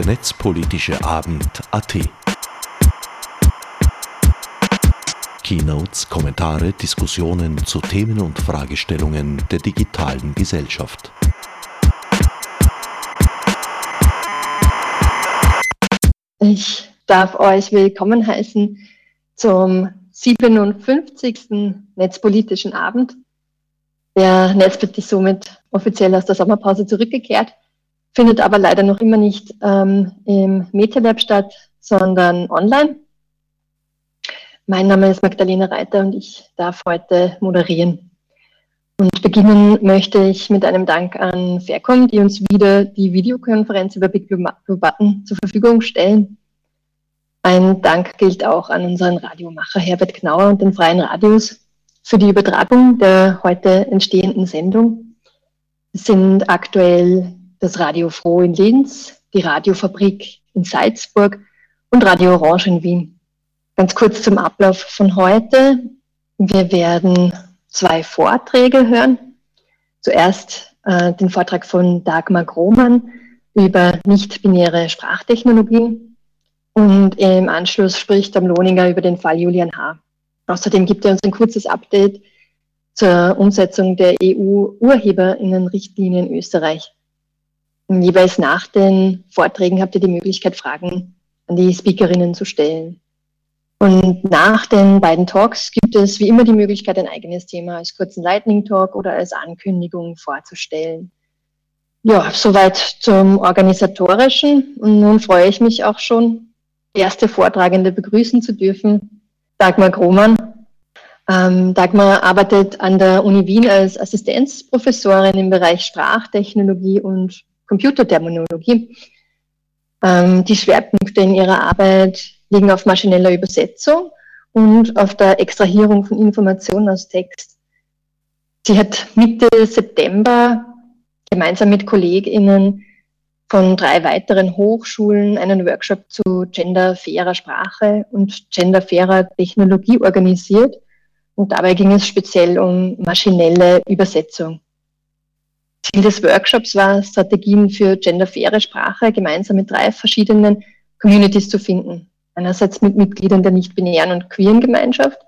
der netzpolitische Abend AT. Keynotes, Kommentare, Diskussionen zu Themen und Fragestellungen der digitalen Gesellschaft. Ich darf euch willkommen heißen zum 57. Netzpolitischen Abend. Der Netzbit ist somit offiziell aus der Sommerpause zurückgekehrt, findet aber leider noch immer nicht ähm, im MetaLab statt, sondern online. Mein Name ist Magdalena Reiter und ich darf heute moderieren. Und beginnen möchte ich mit einem Dank an Faircom, die uns wieder die Videokonferenz über Big Blue Button zur Verfügung stellen. Ein Dank gilt auch an unseren Radiomacher Herbert Knauer und den Freien Radios für die Übertragung der heute entstehenden Sendung. Es sind aktuell das Radio Froh in Linz, die Radiofabrik in Salzburg und Radio Orange in Wien. Ganz kurz zum Ablauf von heute. Wir werden zwei Vorträge hören. Zuerst äh, den Vortrag von Dagmar Grohmann über nicht-binäre Sprachtechnologien und im Anschluss spricht am Lohninger über den Fall Julian H. Außerdem gibt er uns ein kurzes Update zur Umsetzung der EU-Urheberinnenrichtlinie in Österreich. Jeweils nach den Vorträgen habt ihr die Möglichkeit, Fragen an die Speakerinnen zu stellen. Und nach den beiden Talks gibt es wie immer die Möglichkeit, ein eigenes Thema als kurzen Lightning Talk oder als Ankündigung vorzustellen. Ja, soweit zum Organisatorischen. Und nun freue ich mich auch schon, erste Vortragende begrüßen zu dürfen, Dagmar Grohmann. Ähm, Dagmar arbeitet an der Uni Wien als Assistenzprofessorin im Bereich Sprachtechnologie und Computerterminologie. Ähm, die Schwerpunkte in ihrer Arbeit liegen auf maschineller Übersetzung und auf der Extrahierung von Informationen aus Text. Sie hat Mitte September gemeinsam mit KollegInnen von drei weiteren Hochschulen einen Workshop zu genderfairer Sprache und genderfairer Technologie organisiert. Und dabei ging es speziell um maschinelle Übersetzung. Ziel des Workshops war, Strategien für genderfaire Sprache gemeinsam mit drei verschiedenen Communities zu finden einerseits mit Mitgliedern der nicht-binären und queeren Gemeinschaft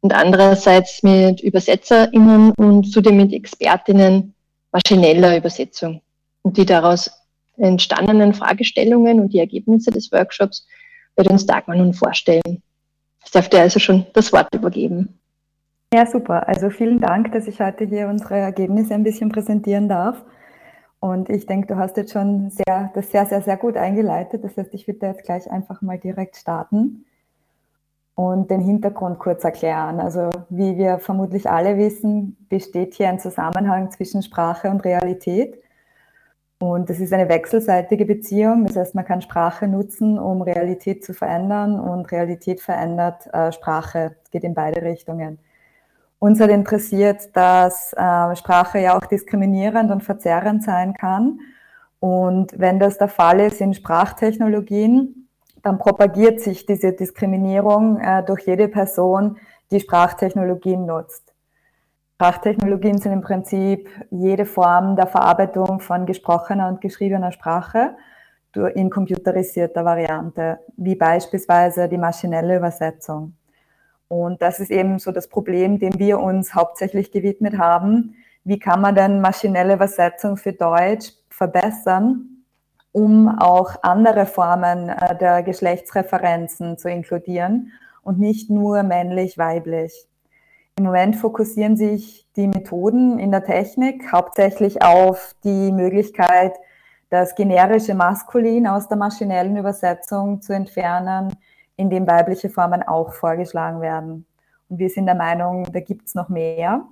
und andererseits mit ÜbersetzerInnen und zudem mit ExpertInnen maschineller Übersetzung. Und die daraus entstandenen Fragestellungen und die Ergebnisse des Workshops wird uns Dagmar nun vorstellen. Ich darf dir also schon das Wort übergeben. Ja, super. Also vielen Dank, dass ich heute hier unsere Ergebnisse ein bisschen präsentieren darf. Und ich denke, du hast jetzt schon sehr, das sehr, sehr, sehr gut eingeleitet. Das heißt, ich würde jetzt gleich einfach mal direkt starten und den Hintergrund kurz erklären. Also wie wir vermutlich alle wissen, besteht hier ein Zusammenhang zwischen Sprache und Realität. Und das ist eine wechselseitige Beziehung. Das heißt, man kann Sprache nutzen, um Realität zu verändern und Realität verändert äh, Sprache. Es geht in beide Richtungen. Uns hat interessiert, dass äh, Sprache ja auch diskriminierend und verzerrend sein kann. Und wenn das der Fall ist in Sprachtechnologien, dann propagiert sich diese Diskriminierung äh, durch jede Person, die Sprachtechnologien nutzt. Sprachtechnologien sind im Prinzip jede Form der Verarbeitung von gesprochener und geschriebener Sprache in computerisierter Variante, wie beispielsweise die maschinelle Übersetzung. Und das ist eben so das Problem, dem wir uns hauptsächlich gewidmet haben. Wie kann man denn maschinelle Übersetzung für Deutsch verbessern, um auch andere Formen äh, der Geschlechtsreferenzen zu inkludieren und nicht nur männlich-weiblich? Im Moment fokussieren sich die Methoden in der Technik hauptsächlich auf die Möglichkeit, das generische Maskulin aus der maschinellen Übersetzung zu entfernen, in dem weibliche Formen auch vorgeschlagen werden. Und wir sind der Meinung, da gibt es noch mehr,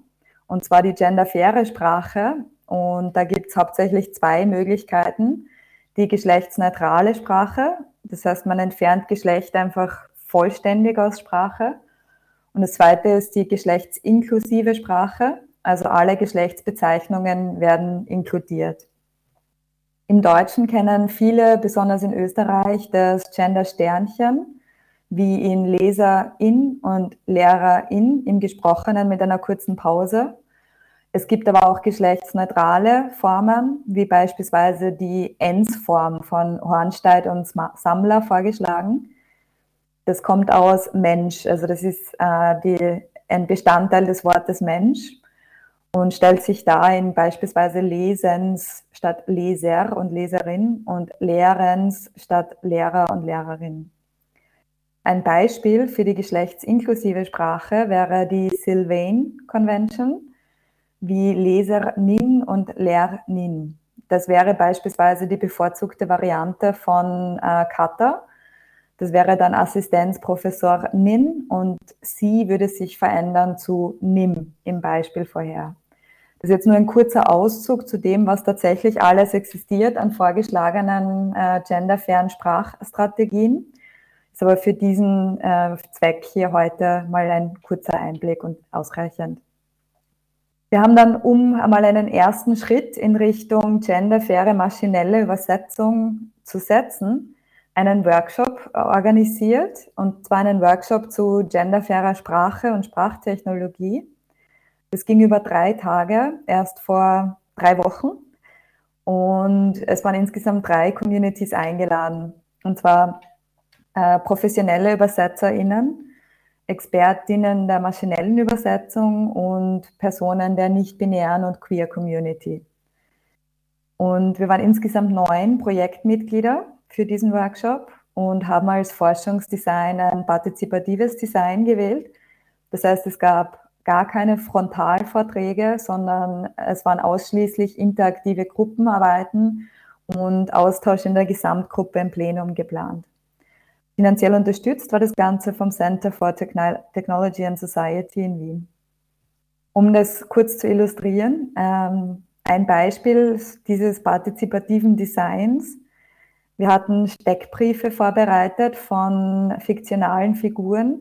und zwar die genderfaire Sprache. Und da gibt es hauptsächlich zwei Möglichkeiten. Die geschlechtsneutrale Sprache, das heißt, man entfernt Geschlecht einfach vollständig aus Sprache. Und das zweite ist die geschlechtsinklusive Sprache, also alle Geschlechtsbezeichnungen werden inkludiert. Im Deutschen kennen viele, besonders in Österreich, das Gender Sternchen wie in Leserin und Lehrerin im Gesprochenen mit einer kurzen Pause. Es gibt aber auch geschlechtsneutrale Formen, wie beispielsweise die Ens-Form von Hornstein und Sammler vorgeschlagen. Das kommt aus Mensch, also das ist äh, die, ein Bestandteil des Wortes Mensch und stellt sich da in beispielsweise Lesens statt Leser und Leserin und Lehrens statt Lehrer und Lehrerin. Ein Beispiel für die geschlechtsinklusive Sprache wäre die Sylvain Convention wie Lesernin und Lernin. Das wäre beispielsweise die bevorzugte Variante von äh, Kata. Das wäre dann Assistenzprofessor Nin und sie würde sich verändern zu Nim im Beispiel vorher. Das ist jetzt nur ein kurzer Auszug zu dem, was tatsächlich alles existiert an vorgeschlagenen äh, genderfairen Sprachstrategien. Ist aber für diesen äh, Zweck hier heute mal ein kurzer Einblick und ausreichend. Wir haben dann, um einmal einen ersten Schritt in Richtung genderfaire maschinelle Übersetzung zu setzen, einen Workshop organisiert, und zwar einen Workshop zu genderfairer Sprache und Sprachtechnologie. Das ging über drei Tage, erst vor drei Wochen. Und es waren insgesamt drei Communities eingeladen, und zwar äh, professionelle ÜbersetzerInnen, Expertinnen der maschinellen Übersetzung und Personen der nicht-binären und queer Community. Und wir waren insgesamt neun Projektmitglieder für diesen Workshop und haben als Forschungsdesign ein partizipatives Design gewählt. Das heißt, es gab gar keine Frontalvorträge, sondern es waren ausschließlich interaktive Gruppenarbeiten und Austausch in der Gesamtgruppe im Plenum geplant. Finanziell unterstützt war das Ganze vom Center for Technology and Society in Wien. Um das kurz zu illustrieren, ähm, ein Beispiel dieses partizipativen Designs. Wir hatten Steckbriefe vorbereitet von fiktionalen Figuren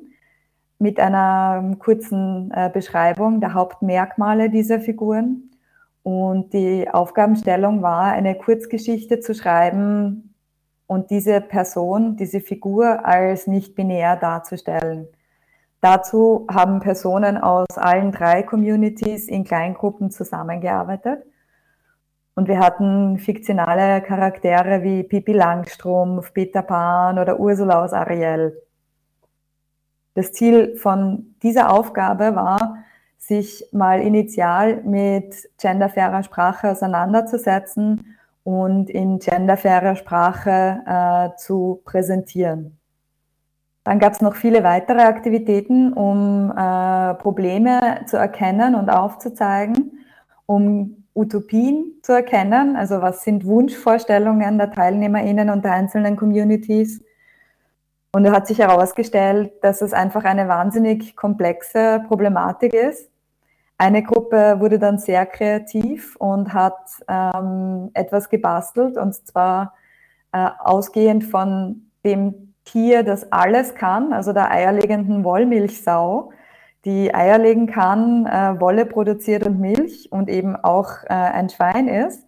mit einer kurzen äh, Beschreibung der Hauptmerkmale dieser Figuren. Und die Aufgabenstellung war, eine Kurzgeschichte zu schreiben und diese Person, diese Figur als nicht binär darzustellen. Dazu haben Personen aus allen drei Communities in Kleingruppen zusammengearbeitet. Und wir hatten fiktionale Charaktere wie Pippi Langstrumpf, Peter Pan oder Ursula aus Ariel. Das Ziel von dieser Aufgabe war, sich mal initial mit genderfairer Sprache auseinanderzusetzen und in genderfairer Sprache äh, zu präsentieren. Dann gab es noch viele weitere Aktivitäten, um äh, Probleme zu erkennen und aufzuzeigen, um Utopien zu erkennen, also was sind Wunschvorstellungen der TeilnehmerInnen und der einzelnen Communities. Und es hat sich herausgestellt, dass es einfach eine wahnsinnig komplexe Problematik ist, eine Gruppe wurde dann sehr kreativ und hat ähm, etwas gebastelt, und zwar äh, ausgehend von dem Tier, das alles kann, also der eierlegenden Wollmilchsau, die Eier legen kann, äh, Wolle produziert und Milch und eben auch äh, ein Schwein ist,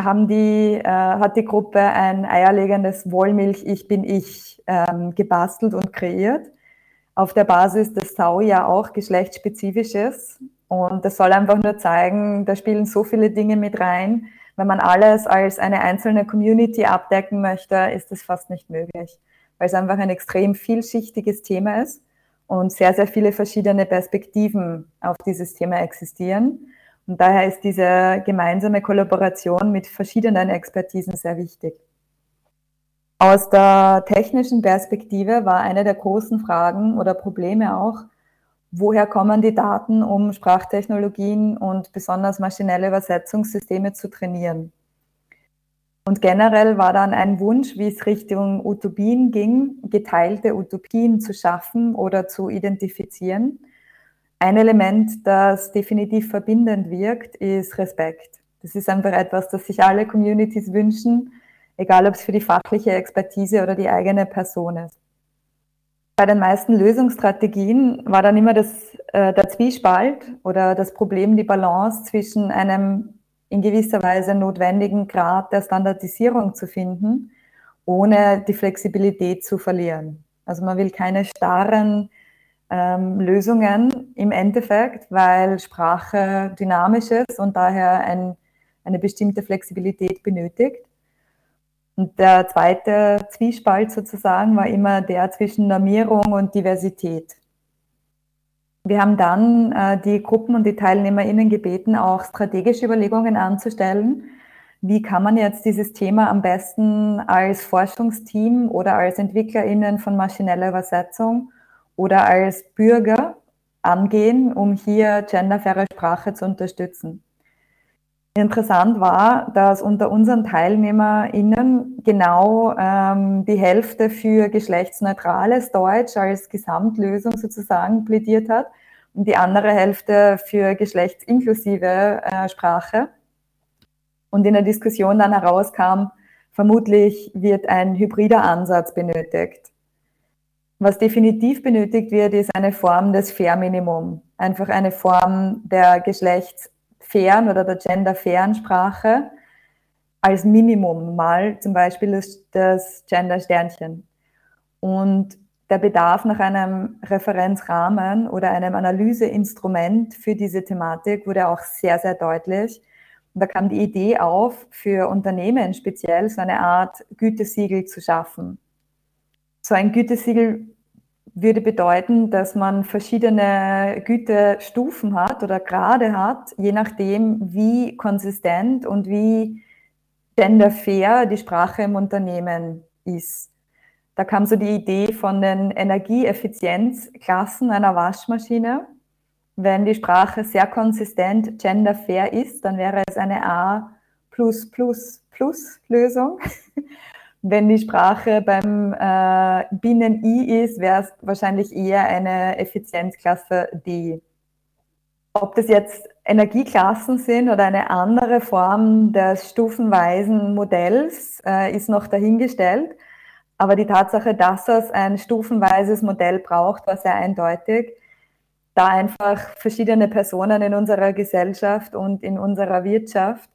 haben die, äh, hat die Gruppe ein eierlegendes Wollmilch Ich bin ich ähm, gebastelt und kreiert auf der Basis, dass Sau ja auch geschlechtsspezifisch ist. Und das soll einfach nur zeigen, da spielen so viele Dinge mit rein. Wenn man alles als eine einzelne Community abdecken möchte, ist das fast nicht möglich, weil es einfach ein extrem vielschichtiges Thema ist und sehr, sehr viele verschiedene Perspektiven auf dieses Thema existieren. Und daher ist diese gemeinsame Kollaboration mit verschiedenen Expertisen sehr wichtig. Aus der technischen Perspektive war eine der großen Fragen oder Probleme auch, woher kommen die Daten, um Sprachtechnologien und besonders maschinelle Übersetzungssysteme zu trainieren. Und generell war dann ein Wunsch, wie es Richtung Utopien ging, geteilte Utopien zu schaffen oder zu identifizieren. Ein Element, das definitiv verbindend wirkt, ist Respekt. Das ist einfach etwas, das sich alle Communities wünschen, egal ob es für die fachliche Expertise oder die eigene Person ist. Bei den meisten Lösungsstrategien war dann immer das, äh, der Zwiespalt oder das Problem, die Balance zwischen einem in gewisser Weise notwendigen Grad der Standardisierung zu finden, ohne die Flexibilität zu verlieren. Also man will keine starren ähm, Lösungen im Endeffekt, weil Sprache dynamisch ist und daher ein, eine bestimmte Flexibilität benötigt. Und der zweite Zwiespalt sozusagen war immer der zwischen Normierung und Diversität. Wir haben dann äh, die Gruppen und die TeilnehmerInnen gebeten, auch strategische Überlegungen anzustellen. Wie kann man jetzt dieses Thema am besten als Forschungsteam oder als EntwicklerInnen von maschineller Übersetzung oder als Bürger angehen, um hier genderfaire Sprache zu unterstützen? Interessant war, dass unter unseren TeilnehmerInnen genau ähm, die Hälfte für geschlechtsneutrales Deutsch als Gesamtlösung sozusagen plädiert hat und die andere Hälfte für geschlechtsinklusive äh, Sprache. Und in der Diskussion dann herauskam, vermutlich wird ein hybrider Ansatz benötigt. Was definitiv benötigt wird, ist eine Form des Fair Minimum, einfach eine Form der Geschlechts fairen oder der genderfairen Sprache als Minimum mal zum Beispiel das, das Gender-Sternchen. Und der Bedarf nach einem Referenzrahmen oder einem Analyseinstrument für diese Thematik wurde auch sehr, sehr deutlich. Und da kam die Idee auf, für Unternehmen speziell so eine Art Gütesiegel zu schaffen. So ein Gütesiegel würde bedeuten, dass man verschiedene Gütestufen hat oder Grade hat, je nachdem, wie konsistent und wie genderfair die Sprache im Unternehmen ist. Da kam so die Idee von den Energieeffizienzklassen einer Waschmaschine. Wenn die Sprache sehr konsistent genderfair ist, dann wäre es eine A+++ Lösung. Wenn die Sprache beim äh, Binnen-I ist, wäre es wahrscheinlich eher eine Effizienzklasse D. Ob das jetzt Energieklassen sind oder eine andere Form des stufenweisen Modells, äh, ist noch dahingestellt. Aber die Tatsache, dass es ein stufenweises Modell braucht, war sehr eindeutig, da einfach verschiedene Personen in unserer Gesellschaft und in unserer Wirtschaft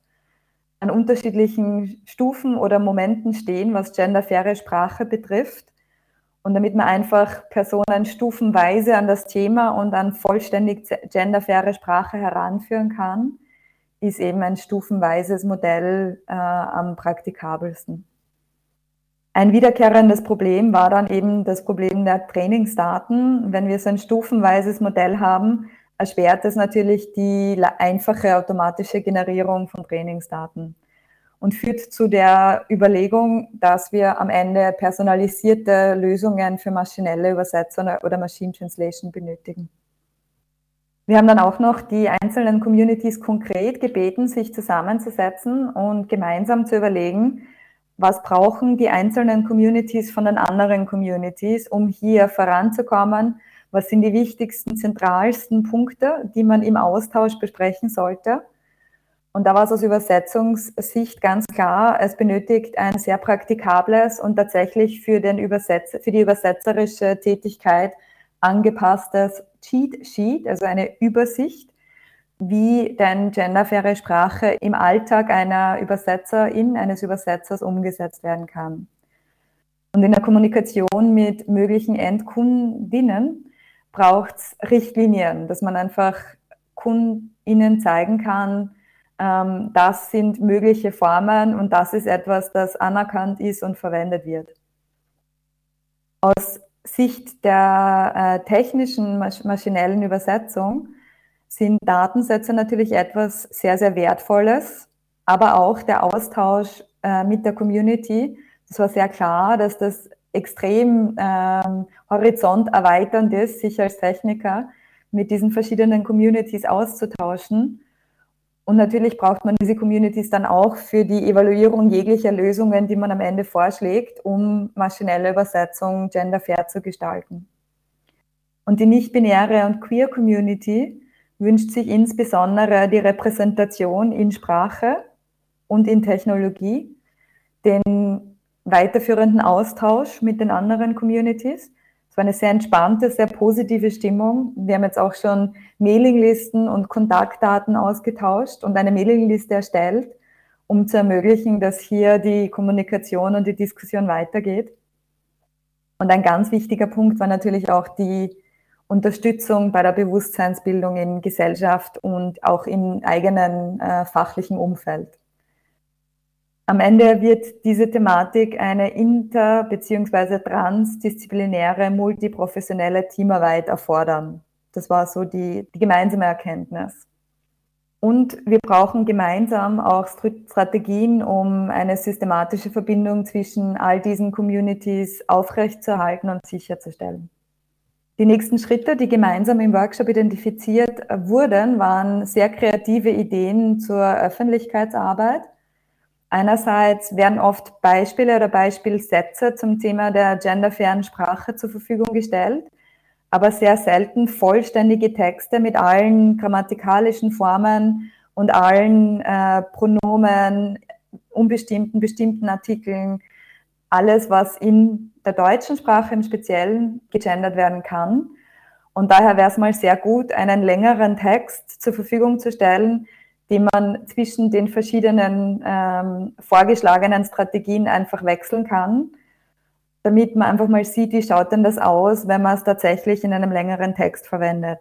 an unterschiedlichen Stufen oder Momenten stehen, was genderfaire Sprache betrifft. Und damit man einfach Personen stufenweise an das Thema und an vollständig genderfaire Sprache heranführen kann, ist eben ein stufenweises Modell äh, am praktikabelsten. Ein wiederkehrendes Problem war dann eben das Problem der Trainingsdaten. Wenn wir so ein stufenweises Modell haben, erschwert es natürlich die einfache automatische Generierung von Trainingsdaten und führt zu der Überlegung, dass wir am Ende personalisierte Lösungen für maschinelle Übersetzung oder Machine Translation benötigen. Wir haben dann auch noch die einzelnen Communities konkret gebeten, sich zusammenzusetzen und gemeinsam zu überlegen, was brauchen die einzelnen Communities von den anderen Communities, um hier voranzukommen was sind die wichtigsten, zentralsten Punkte, die man im Austausch besprechen sollte? Und da war es aus Übersetzungssicht ganz klar, es benötigt ein sehr praktikables und tatsächlich für, den Übersetzer, für die übersetzerische Tätigkeit angepasstes Cheat Sheet, also eine Übersicht, wie denn genderfaire Sprache im Alltag einer Übersetzerin, eines Übersetzers umgesetzt werden kann. Und in der Kommunikation mit möglichen Endkundinnen braucht es Richtlinien, dass man einfach KundInnen zeigen kann, ähm, das sind mögliche Formen und das ist etwas, das anerkannt ist und verwendet wird. Aus Sicht der äh, technischen masch maschinellen Übersetzung sind Datensätze natürlich etwas sehr, sehr Wertvolles, aber auch der Austausch äh, mit der Community. Es war sehr klar, dass das extrem ähm, horizont erweiternd ist, sich als Techniker mit diesen verschiedenen Communities auszutauschen. Und natürlich braucht man diese Communities dann auch für die Evaluierung jeglicher Lösungen, die man am Ende vorschlägt, um maschinelle Übersetzung genderfair zu gestalten. Und die nicht-binäre und queer Community wünscht sich insbesondere die Repräsentation in Sprache und in Technologie, den weiterführenden Austausch mit den anderen Communities. Es war eine sehr entspannte, sehr positive Stimmung. Wir haben jetzt auch schon Mailinglisten und Kontaktdaten ausgetauscht und eine Mailingliste erstellt, um zu ermöglichen, dass hier die Kommunikation und die Diskussion weitergeht. Und ein ganz wichtiger Punkt war natürlich auch die Unterstützung bei der Bewusstseinsbildung in Gesellschaft und auch im eigenen äh, fachlichen Umfeld. Am Ende wird diese Thematik eine inter- bzw. transdisziplinäre, multiprofessionelle Teamarbeit erfordern. Das war so die, die gemeinsame Erkenntnis. Und wir brauchen gemeinsam auch Strategien, um eine systematische Verbindung zwischen all diesen Communities aufrechtzuerhalten und sicherzustellen. Die nächsten Schritte, die gemeinsam im Workshop identifiziert wurden, waren sehr kreative Ideen zur Öffentlichkeitsarbeit Einerseits werden oft Beispiele oder Beispielsätze zum Thema der genderfairen Sprache zur Verfügung gestellt, aber sehr selten vollständige Texte mit allen grammatikalischen Formen und allen äh, Pronomen, unbestimmten, bestimmten Artikeln, alles, was in der deutschen Sprache im Speziellen gegendert werden kann. Und daher wäre es mal sehr gut, einen längeren Text zur Verfügung zu stellen, die man zwischen den verschiedenen ähm, vorgeschlagenen Strategien einfach wechseln kann, damit man einfach mal sieht, wie schaut denn das aus, wenn man es tatsächlich in einem längeren Text verwendet.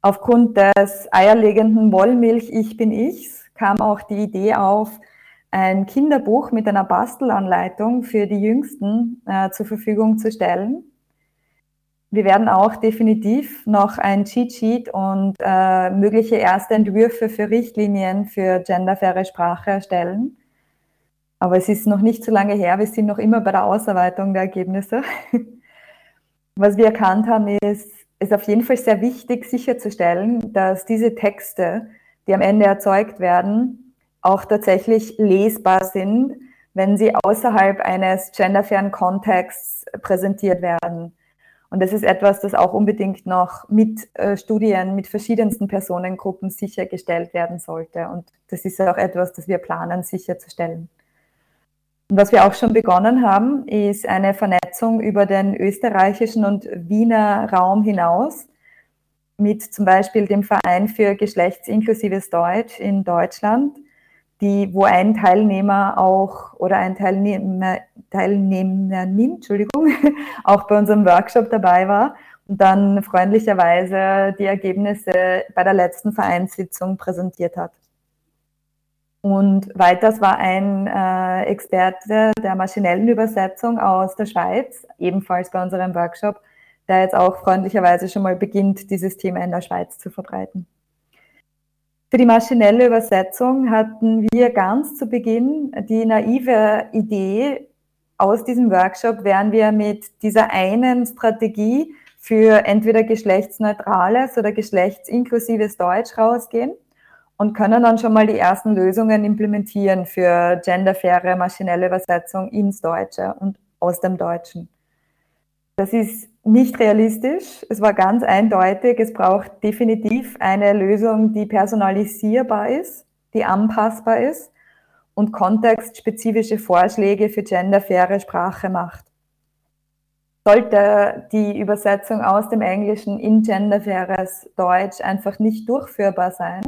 Aufgrund des eierlegenden Wollmilch Ich bin Ichs kam auch die Idee auf, ein Kinderbuch mit einer Bastelanleitung für die Jüngsten äh, zur Verfügung zu stellen. Wir werden auch definitiv noch ein Cheat Sheet und äh, mögliche erste Entwürfe für Richtlinien für genderfaire Sprache erstellen. Aber es ist noch nicht so lange her, wir sind noch immer bei der Ausarbeitung der Ergebnisse. Was wir erkannt haben, ist, ist auf jeden Fall sehr wichtig sicherzustellen, dass diese Texte, die am Ende erzeugt werden, auch tatsächlich lesbar sind, wenn sie außerhalb eines genderfairen Kontexts präsentiert werden. Und das ist etwas, das auch unbedingt noch mit äh, Studien mit verschiedensten Personengruppen sichergestellt werden sollte. Und das ist auch etwas, das wir planen, sicherzustellen. Und was wir auch schon begonnen haben, ist eine Vernetzung über den österreichischen und Wiener Raum hinaus mit zum Beispiel dem Verein für geschlechtsinklusives Deutsch in Deutschland, die, wo ein Teilnehmer auch oder ein Teilnehmer, Teilnehmerin, Entschuldigung, auch bei unserem Workshop dabei war und dann freundlicherweise die Ergebnisse bei der letzten Vereinssitzung präsentiert hat. Und weiters war ein äh, Experte der maschinellen Übersetzung aus der Schweiz, ebenfalls bei unserem Workshop, der jetzt auch freundlicherweise schon mal beginnt, dieses Thema in der Schweiz zu verbreiten. Für die maschinelle Übersetzung hatten wir ganz zu Beginn die naive Idee, aus diesem Workshop werden wir mit dieser einen Strategie für entweder geschlechtsneutrales oder geschlechtsinklusives Deutsch rausgehen und können dann schon mal die ersten Lösungen implementieren für genderfaire maschinelle Übersetzung ins Deutsche und aus dem Deutschen. Das ist nicht realistisch. Es war ganz eindeutig, es braucht definitiv eine Lösung, die personalisierbar ist, die anpassbar ist und kontextspezifische Vorschläge für genderfaire Sprache macht. Sollte die Übersetzung aus dem Englischen in genderfaires Deutsch einfach nicht durchführbar sein,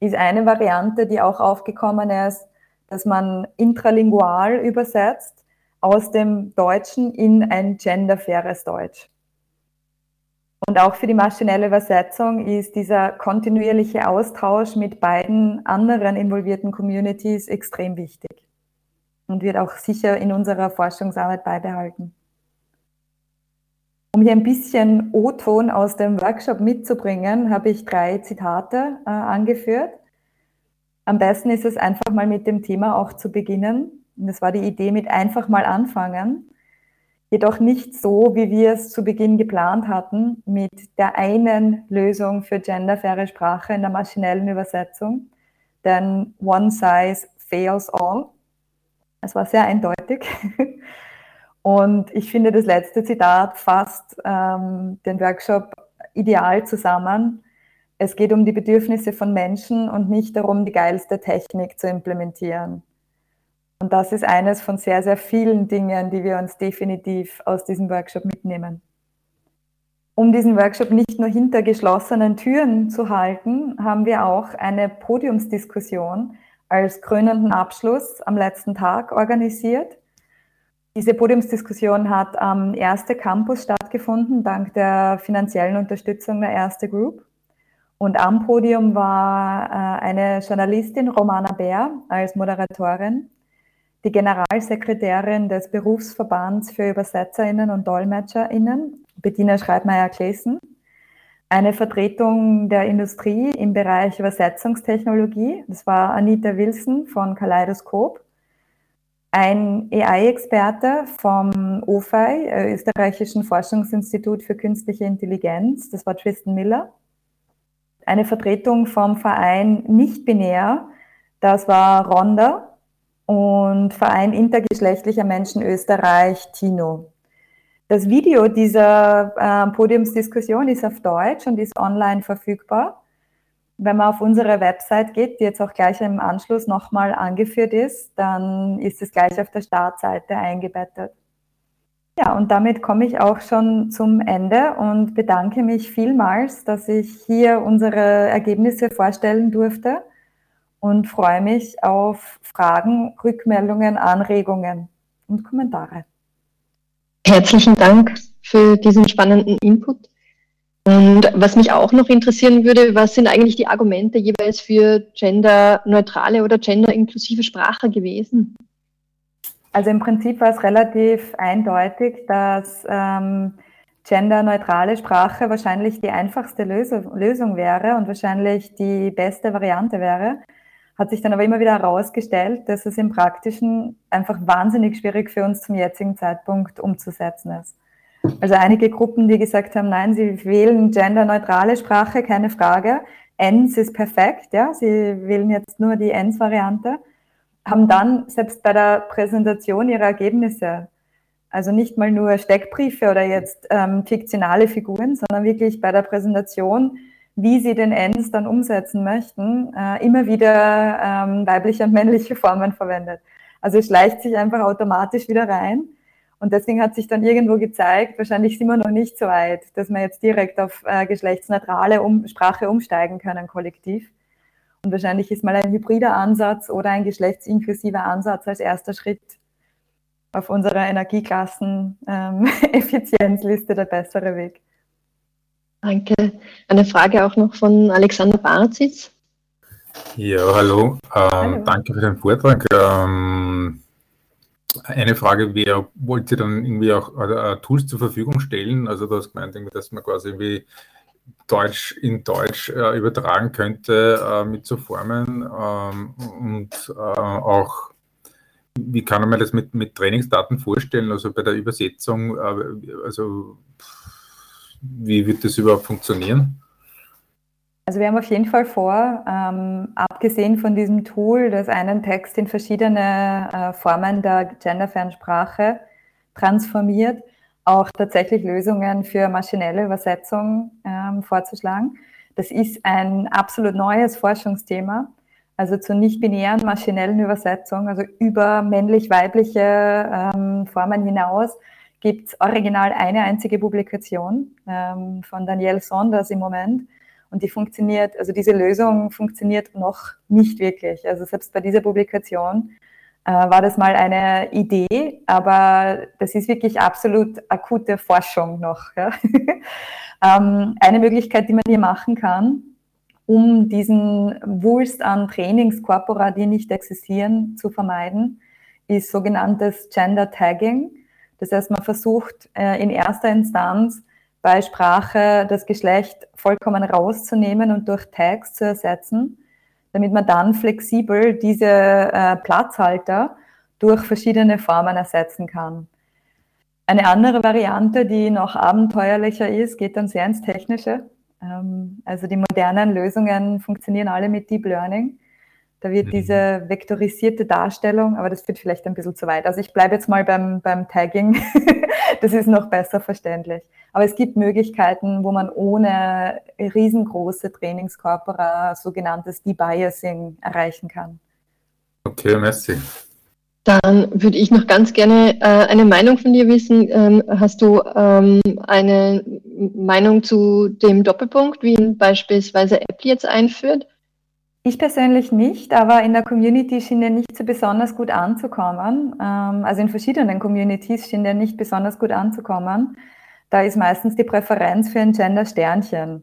ist eine Variante, die auch aufgekommen ist, dass man intralingual übersetzt aus dem Deutschen in ein genderfaires Deutsch. Und auch für die maschinelle Übersetzung ist dieser kontinuierliche Austausch mit beiden anderen involvierten Communities extrem wichtig und wird auch sicher in unserer Forschungsarbeit beibehalten. Um hier ein bisschen O-Ton aus dem Workshop mitzubringen, habe ich drei Zitate äh, angeführt. Am besten ist es einfach mal mit dem Thema auch zu beginnen das war die Idee mit einfach mal anfangen. Jedoch nicht so, wie wir es zu Beginn geplant hatten, mit der einen Lösung für genderfaire Sprache in der maschinellen Übersetzung. Denn one size fails all. Es war sehr eindeutig. Und ich finde, das letzte Zitat fasst ähm, den Workshop ideal zusammen. Es geht um die Bedürfnisse von Menschen und nicht darum, die geilste Technik zu implementieren. Und das ist eines von sehr, sehr vielen Dingen, die wir uns definitiv aus diesem Workshop mitnehmen. Um diesen Workshop nicht nur hinter geschlossenen Türen zu halten, haben wir auch eine Podiumsdiskussion als krönenden Abschluss am letzten Tag organisiert. Diese Podiumsdiskussion hat am Erste Campus stattgefunden, dank der finanziellen Unterstützung der Erste Group. Und am Podium war äh, eine Journalistin, Romana Bär, als Moderatorin, die Generalsekretärin des Berufsverbands für Übersetzerinnen und Dolmetscherinnen, Bettina Schreibmeier-Klesen, eine Vertretung der Industrie im Bereich Übersetzungstechnologie, das war Anita Wilson von Kaleidoskop, ein AI-Experte vom OFI, äh, Österreichischen Forschungsinstitut für Künstliche Intelligenz, das war Tristan Miller. Eine Vertretung vom Verein Nicht-Binär, das war Ronda. Und Verein intergeschlechtlicher Menschen Österreich, Tino. Das Video dieser äh, Podiumsdiskussion ist auf Deutsch und ist online verfügbar wenn man auf unsere Website geht, die jetzt auch gleich im Anschluss nochmal angeführt ist, dann ist es gleich auf der Startseite eingebettet. Ja, und damit komme ich auch schon zum Ende und bedanke mich vielmals, dass ich hier unsere Ergebnisse vorstellen durfte und freue mich auf Fragen, Rückmeldungen, Anregungen und Kommentare. Herzlichen Dank für diesen spannenden Input. Und was mich auch noch interessieren würde, was sind eigentlich die Argumente jeweils für genderneutrale oder genderinklusive Sprache gewesen? Also im Prinzip war es relativ eindeutig, dass ähm, genderneutrale Sprache wahrscheinlich die einfachste Lösung, Lösung wäre und wahrscheinlich die beste Variante wäre. Hat sich dann aber immer wieder herausgestellt, dass es im Praktischen einfach wahnsinnig schwierig für uns zum jetzigen Zeitpunkt umzusetzen ist. Also einige Gruppen, die gesagt haben, nein, sie wählen genderneutrale Sprache, keine Frage. ENS ist perfekt, ja, sie wählen jetzt nur die ENS-Variante, haben dann selbst bei der Präsentation ihrer Ergebnisse, also nicht mal nur Steckbriefe oder jetzt ähm, fiktionale Figuren, sondern wirklich bei der Präsentation, wie sie den ENS dann umsetzen möchten, äh, immer wieder ähm, weibliche und männliche Formen verwendet. Also es schleicht sich einfach automatisch wieder rein. Und deswegen hat sich dann irgendwo gezeigt, wahrscheinlich sind wir noch nicht so weit, dass wir jetzt direkt auf äh, geschlechtsneutrale um Sprache umsteigen können, kollektiv. Und wahrscheinlich ist mal ein hybrider Ansatz oder ein geschlechtsinklusiver Ansatz als erster Schritt auf unserer Energieklassen-Effizienzliste ähm, der bessere Weg. Danke. Eine Frage auch noch von Alexander Barzitz. Ja, hallo. Ähm, hallo. Danke für den Vortrag. Ähm, eine Frage wäre, wollt ihr dann irgendwie auch äh, Tools zur Verfügung stellen? Also du hast gemeint, dass man quasi irgendwie Deutsch in Deutsch äh, übertragen könnte äh, mit so Formen ähm, und äh, auch wie kann man das mit, mit Trainingsdaten vorstellen, also bei der Übersetzung, äh, also wie wird das überhaupt funktionieren? Also wir haben auf jeden Fall vor, ähm, abgesehen von diesem Tool, das einen Text in verschiedene äh, Formen der genderfernen Sprache transformiert, auch tatsächlich Lösungen für maschinelle Übersetzung ähm, vorzuschlagen. Das ist ein absolut neues Forschungsthema, also zur nicht-binären maschinellen Übersetzung, also über männlich-weibliche ähm, Formen hinaus gibt es original eine einzige Publikation ähm, von Danielle Sonders im Moment und die funktioniert, also diese Lösung funktioniert noch nicht wirklich. Also selbst bei dieser Publikation äh, war das mal eine Idee, aber das ist wirklich absolut akute Forschung noch. Ja? ähm, eine Möglichkeit, die man hier machen kann, um diesen Wulst an Trainingskorpora, die nicht existieren, zu vermeiden, ist sogenanntes Gender Tagging. Das heißt, man versucht äh, in erster Instanz bei Sprache das Geschlecht vollkommen rauszunehmen und durch Tags zu ersetzen, damit man dann flexibel diese äh, Platzhalter durch verschiedene Formen ersetzen kann. Eine andere Variante, die noch abenteuerlicher ist, geht dann sehr ins Technische. Ähm, also die modernen Lösungen funktionieren alle mit Deep Learning. Da wird mhm. diese vektorisierte Darstellung, aber das führt vielleicht ein bisschen zu weit. Also ich bleibe jetzt mal beim, beim Tagging. das ist noch besser verständlich. Aber es gibt Möglichkeiten, wo man ohne riesengroße Trainingskorpora sogenanntes Debiasing erreichen kann. Okay, merci. Dann würde ich noch ganz gerne äh, eine Meinung von dir wissen. Ähm, hast du ähm, eine Meinung zu dem Doppelpunkt, wie ihn beispielsweise Apple jetzt einführt? Ich persönlich nicht, aber in der Community schien der nicht so besonders gut anzukommen. Ähm, also in verschiedenen Communities schien der nicht besonders gut anzukommen. Da ist meistens die Präferenz für ein Gender-Sternchen.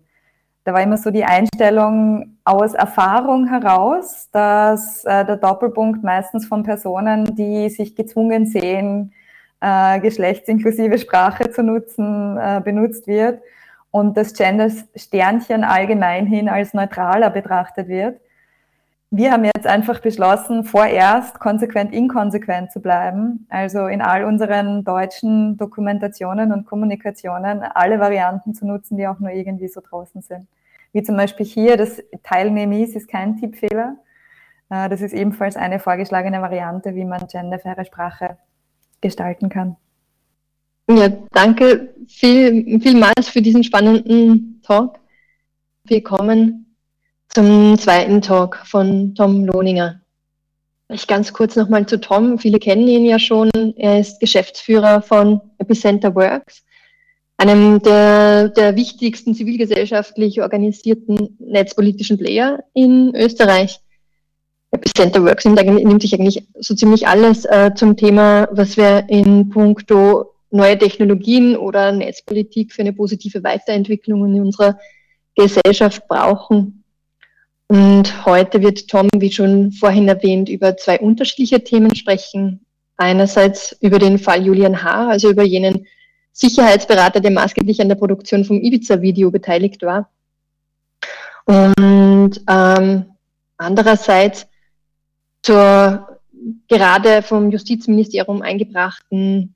Da war immer so die Einstellung aus Erfahrung heraus, dass äh, der Doppelpunkt meistens von Personen, die sich gezwungen sehen, äh, geschlechtsinklusive Sprache zu nutzen, äh, benutzt wird und das Gender-Sternchen allgemein hin als neutraler betrachtet wird. Wir haben jetzt einfach beschlossen, vorerst konsequent inkonsequent zu bleiben. Also in all unseren deutschen Dokumentationen und Kommunikationen alle Varianten zu nutzen, die auch nur irgendwie so draußen sind. Wie zum Beispiel hier, das Teilnehmis ist kein Tippfehler. Äh, das ist ebenfalls eine vorgeschlagene Variante, wie man genderfaire Sprache gestalten kann. Ja, danke viel, vielmals für diesen spannenden Talk. Wir kommen zum zweiten Talk von Tom Lohninger. Ich ganz kurz nochmal zu Tom. Viele kennen ihn ja schon. Er ist Geschäftsführer von Epicenter Works, einem der, der wichtigsten zivilgesellschaftlich organisierten netzpolitischen Player in Österreich. Epicenter Works nimmt, sich eigentlich so ziemlich alles äh, zum Thema, was wir in puncto neue Technologien oder Netzpolitik für eine positive Weiterentwicklung in unserer Gesellschaft brauchen. Und heute wird Tom, wie schon vorhin erwähnt, über zwei unterschiedliche Themen sprechen. Einerseits über den Fall Julian H., also über jenen Sicherheitsberater, der maßgeblich an der Produktion vom Ibiza-Video beteiligt war. Und ähm, andererseits zur gerade vom Justizministerium eingebrachten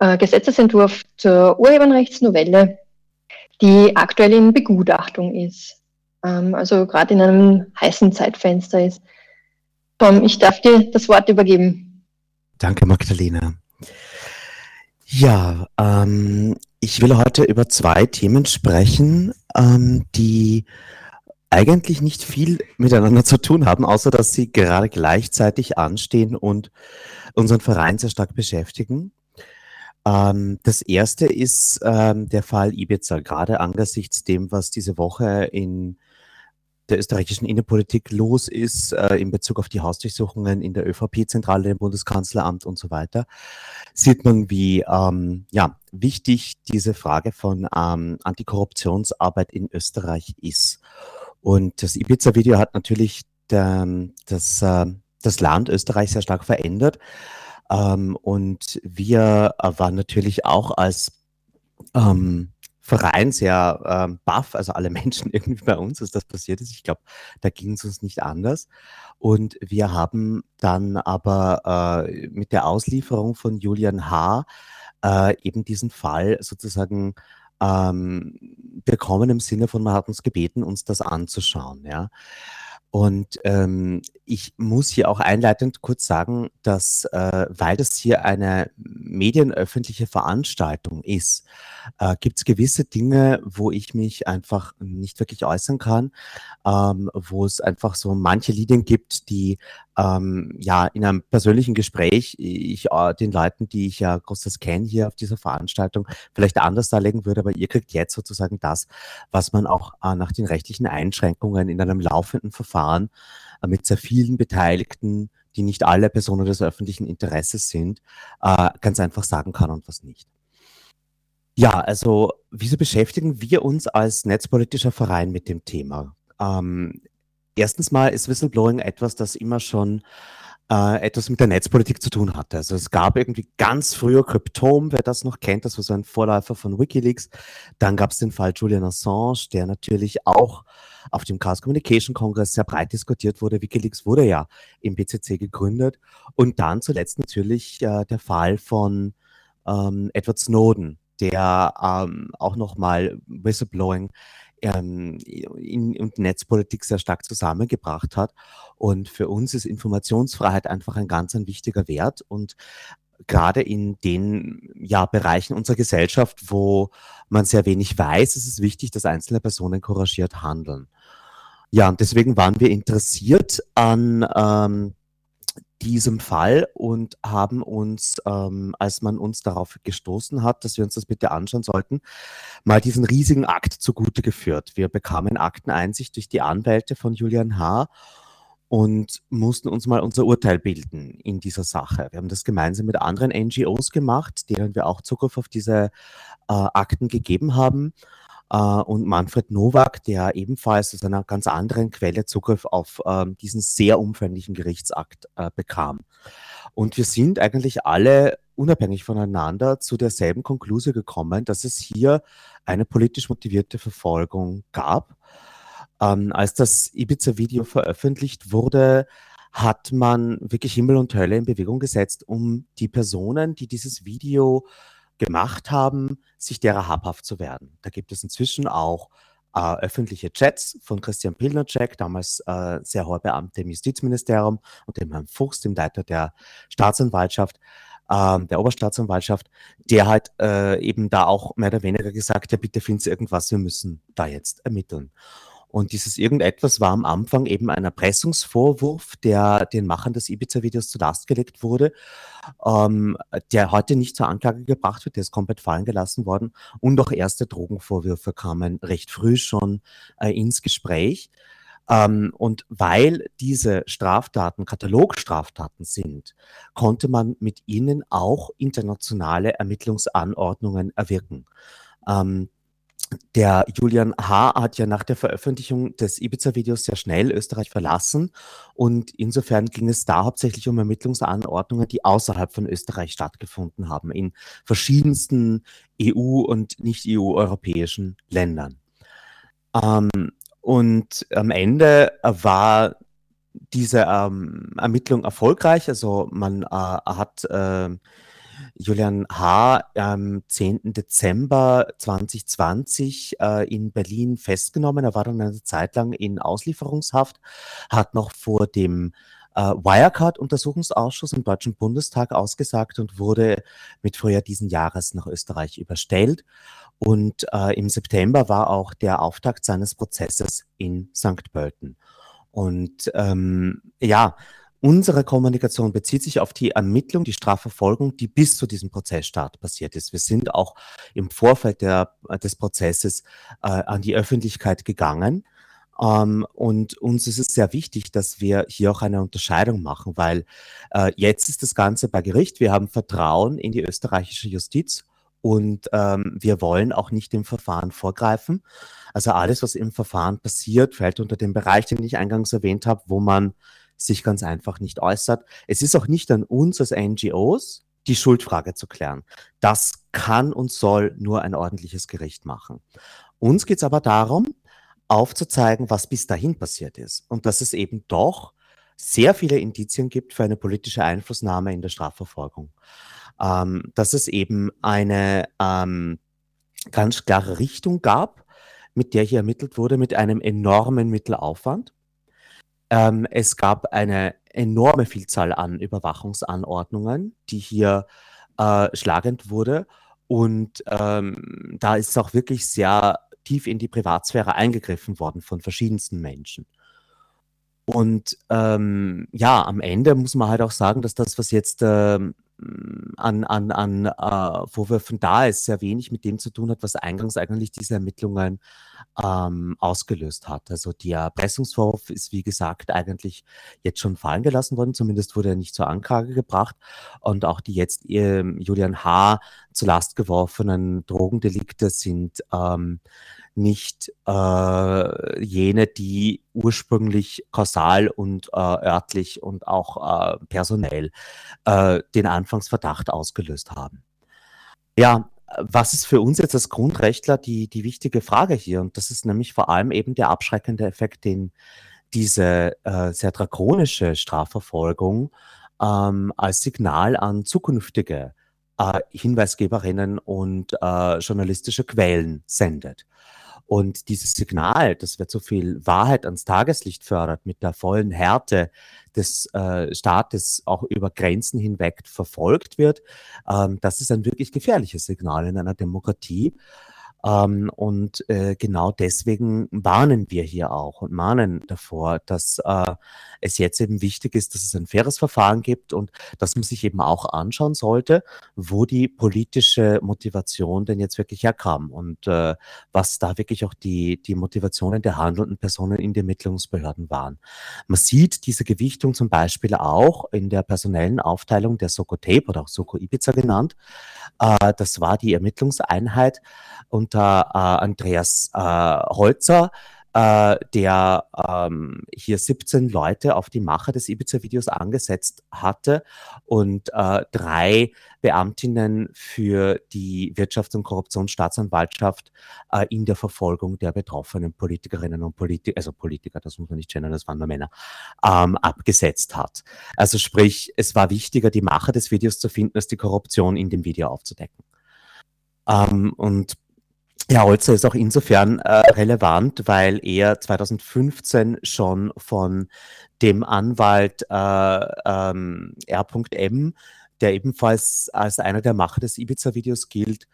äh, Gesetzesentwurf zur Urheberrechtsnovelle, die aktuell in Begutachtung ist ähm, also gerade in einem heißen Zeitfenster ist. Tom, ich darf dir das Wort übergeben. Danke, Magdalena. Ja, ähm, ich will heute über zwei Themen sprechen, ähm, die eigentlich nicht viel miteinander zu tun haben, außer dass sie gerade gleichzeitig anstehen und unseren Verein sehr stark beschäftigen. Ähm, das erste ist ähm, der Fall Ibiza, gerade angesichts dem, was diese Woche in der österreichischen Innenpolitik los ist äh, in Bezug auf die Hausdurchsuchungen in der ÖVP-Zentrale, im Bundeskanzleramt und so weiter, sieht man, wie ähm, ja, wichtig diese Frage von ähm, Antikorruptionsarbeit in Österreich ist. Und das Ibiza-Video hat natürlich der, das, äh, das Land Österreich sehr stark verändert. Ähm, und wir waren natürlich auch als ähm, Verein sehr ähm, baff, also alle Menschen irgendwie bei uns, als das passiert ist. Ich glaube, da ging es uns nicht anders. Und wir haben dann aber äh, mit der Auslieferung von Julian H. Äh, eben diesen Fall sozusagen ähm, bekommen im Sinne von, man hat uns gebeten, uns das anzuschauen. Ja. Und ähm, ich muss hier auch einleitend kurz sagen, dass, äh, weil das hier eine medienöffentliche Veranstaltung ist, äh, gibt es gewisse Dinge, wo ich mich einfach nicht wirklich äußern kann, ähm, wo es einfach so manche Linien gibt, die ähm, ja in einem persönlichen Gespräch ich äh, den Leuten, die ich ja großes kenne hier auf dieser Veranstaltung, vielleicht anders darlegen würde, aber ihr kriegt jetzt sozusagen das, was man auch äh, nach den rechtlichen Einschränkungen in einem laufenden Verfahren äh, mit sehr vielen Beteiligten, die nicht alle Personen des öffentlichen Interesses sind, äh, ganz einfach sagen kann und was nicht. Ja, also wieso beschäftigen wir uns als netzpolitischer Verein mit dem Thema? Ähm, erstens mal ist Whistleblowing etwas, das immer schon äh, etwas mit der Netzpolitik zu tun hatte. Also es gab irgendwie ganz früher Cryptome, wer das noch kennt, das war so ein Vorläufer von Wikileaks. Dann gab es den Fall Julian Assange, der natürlich auch auf dem Chaos Communication Congress sehr breit diskutiert wurde. Wikileaks wurde ja im BCC gegründet. Und dann zuletzt natürlich äh, der Fall von ähm, Edward Snowden, der ähm, auch nochmal Whistleblowing ähm, in, und Netzpolitik sehr stark zusammengebracht hat. Und für uns ist Informationsfreiheit einfach ein ganz ein wichtiger Wert. Und gerade in den ja, Bereichen unserer Gesellschaft, wo man sehr wenig weiß, ist es wichtig, dass einzelne Personen couragiert handeln. Ja, und deswegen waren wir interessiert an ähm, diesem Fall und haben uns, ähm, als man uns darauf gestoßen hat, dass wir uns das bitte anschauen sollten, mal diesen riesigen Akt zugute geführt. Wir bekamen Akteneinsicht durch die Anwälte von Julian H. und mussten uns mal unser Urteil bilden in dieser Sache. Wir haben das gemeinsam mit anderen NGOs gemacht, denen wir auch Zugriff auf diese äh, Akten gegeben haben. Äh, und Manfred Nowak, der ebenfalls aus einer ganz anderen Quelle Zugriff auf äh, diesen sehr umfänglichen Gerichtsakt äh, bekam. Und wir sind eigentlich alle unabhängig voneinander zu derselben Konklusion gekommen, dass es hier eine politisch motivierte Verfolgung gab. Ähm, als das Ibiza-Video veröffentlicht wurde, hat man wirklich Himmel und Hölle in Bewegung gesetzt, um die Personen, die dieses Video gemacht haben, sich derer habhaft zu werden. Da gibt es inzwischen auch äh, öffentliche Chats von Christian Pilnacek, damals äh, sehr hoher Beamter im Justizministerium, und dem Herrn Fuchs, dem Leiter der Staatsanwaltschaft, äh, der Oberstaatsanwaltschaft, der halt äh, eben da auch mehr oder weniger gesagt hat, bitte finden Sie irgendwas, wir müssen da jetzt ermitteln. Und dieses irgendetwas war am Anfang eben ein Erpressungsvorwurf, der den Machern des Ibiza-Videos zu Last gelegt wurde, ähm, der heute nicht zur Anklage gebracht wird, der ist komplett fallen gelassen worden. Und auch erste Drogenvorwürfe kamen recht früh schon äh, ins Gespräch. Ähm, und weil diese Straftaten Katalogstraftaten sind, konnte man mit ihnen auch internationale Ermittlungsanordnungen erwirken. Ähm, der Julian H. hat ja nach der Veröffentlichung des Ibiza-Videos sehr schnell Österreich verlassen und insofern ging es da hauptsächlich um Ermittlungsanordnungen, die außerhalb von Österreich stattgefunden haben, in verschiedensten EU- und nicht-EU-europäischen Ländern. Ähm, und am Ende war diese ähm, Ermittlung erfolgreich, also man äh, hat äh, Julian H. am 10. Dezember 2020 äh, in Berlin festgenommen. Er war dann eine Zeit lang in Auslieferungshaft, hat noch vor dem äh, Wirecard-Untersuchungsausschuss im Deutschen Bundestag ausgesagt und wurde mit Frühjahr diesen Jahres nach Österreich überstellt. Und äh, im September war auch der Auftakt seines Prozesses in St. Pölten. Und ähm, ja, Unsere Kommunikation bezieht sich auf die Ermittlung, die Strafverfolgung, die bis zu diesem Prozessstart passiert ist. Wir sind auch im Vorfeld der, des Prozesses äh, an die Öffentlichkeit gegangen. Ähm, und uns ist es sehr wichtig, dass wir hier auch eine Unterscheidung machen, weil äh, jetzt ist das Ganze bei Gericht. Wir haben Vertrauen in die österreichische Justiz und ähm, wir wollen auch nicht dem Verfahren vorgreifen. Also alles, was im Verfahren passiert, fällt unter den Bereich, den ich eingangs erwähnt habe, wo man sich ganz einfach nicht äußert. Es ist auch nicht an uns als NGOs, die Schuldfrage zu klären. Das kann und soll nur ein ordentliches Gericht machen. Uns geht es aber darum, aufzuzeigen, was bis dahin passiert ist und dass es eben doch sehr viele Indizien gibt für eine politische Einflussnahme in der Strafverfolgung. Ähm, dass es eben eine ähm, ganz klare Richtung gab, mit der hier ermittelt wurde, mit einem enormen Mittelaufwand. Ähm, es gab eine enorme Vielzahl an Überwachungsanordnungen, die hier äh, schlagend wurde. Und ähm, da ist auch wirklich sehr tief in die Privatsphäre eingegriffen worden von verschiedensten Menschen. Und ähm, ja, am Ende muss man halt auch sagen, dass das, was jetzt ähm, an, an, an äh, Vorwürfen da ist, sehr wenig mit dem zu tun hat, was eingangs eigentlich diese Ermittlungen ähm, ausgelöst hat. Also der Erpressungsvorwurf ist, wie gesagt, eigentlich jetzt schon fallen gelassen worden, zumindest wurde er nicht zur Anklage gebracht. Und auch die jetzt äh, Julian H. zu Last geworfenen Drogendelikte sind ähm, nicht äh, jene, die ursprünglich kausal und äh, örtlich und auch äh, personell äh, den Anfangsverdacht ausgelöst haben. Ja, was ist für uns jetzt als Grundrechtler die, die wichtige Frage hier? Und das ist nämlich vor allem eben der abschreckende Effekt, den diese äh, sehr drakonische Strafverfolgung ähm, als Signal an zukünftige äh, Hinweisgeberinnen und äh, journalistische Quellen sendet. Und dieses Signal, dass wer zu viel Wahrheit ans Tageslicht fördert, mit der vollen Härte des äh, Staates auch über Grenzen hinweg verfolgt wird, ähm, das ist ein wirklich gefährliches Signal in einer Demokratie. Ähm, und äh, genau deswegen warnen wir hier auch und mahnen davor, dass äh, es jetzt eben wichtig ist, dass es ein faires Verfahren gibt und dass man sich eben auch anschauen sollte, wo die politische Motivation denn jetzt wirklich herkam und äh, was da wirklich auch die, die Motivationen der handelnden Personen in den Ermittlungsbehörden waren. Man sieht diese Gewichtung zum Beispiel auch in der personellen Aufteilung der Soko Tape oder auch Soko Ibiza genannt. Äh, das war die Ermittlungseinheit unter äh, Andreas äh, Holzer, äh, der ähm, hier 17 Leute auf die Macher des Ibiza-Videos angesetzt hatte und äh, drei Beamtinnen für die Wirtschafts- und Korruptionsstaatsanwaltschaft äh, in der Verfolgung der betroffenen Politikerinnen und Politiker, also Politiker, das muss man nicht gendern, das waren nur Männer, ähm, abgesetzt hat. Also sprich, es war wichtiger, die Macher des Videos zu finden, als die Korruption in dem Video aufzudecken. Ähm, und ja, Holzer ist auch insofern äh, relevant, weil er 2015 schon von dem Anwalt äh, ähm, R.M., der ebenfalls als einer der Macher des Ibiza-Videos gilt,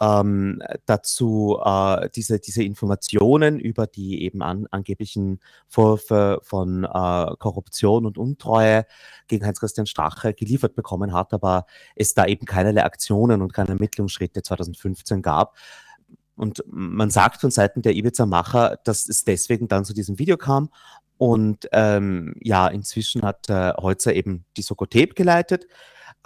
ähm, dazu äh, diese, diese Informationen über die eben an, angeblichen Vorwürfe von äh, Korruption und Untreue gegen Heinz-Christian Strache geliefert bekommen hat, aber es da eben keinerlei Aktionen und keine Ermittlungsschritte 2015 gab. Und man sagt von Seiten der Ibiza-Macher, dass es deswegen dann zu diesem Video kam. Und ähm, ja, inzwischen hat äh, Holzer eben die Sokotape geleitet.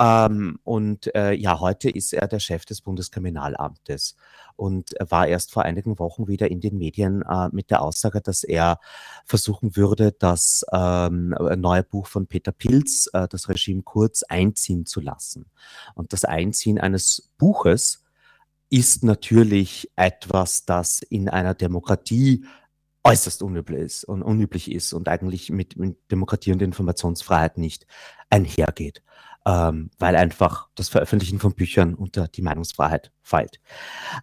Ähm, und äh, ja, heute ist er der Chef des Bundeskriminalamtes und war erst vor einigen Wochen wieder in den Medien äh, mit der Aussage, dass er versuchen würde, das ähm, neue Buch von Peter Pilz, äh, das Regime Kurz, einziehen zu lassen. Und das Einziehen eines Buches ist natürlich etwas, das in einer Demokratie äußerst unüblich ist und unüblich ist und eigentlich mit, mit Demokratie und Informationsfreiheit nicht einhergeht, ähm, weil einfach das Veröffentlichen von Büchern unter die Meinungsfreiheit fällt.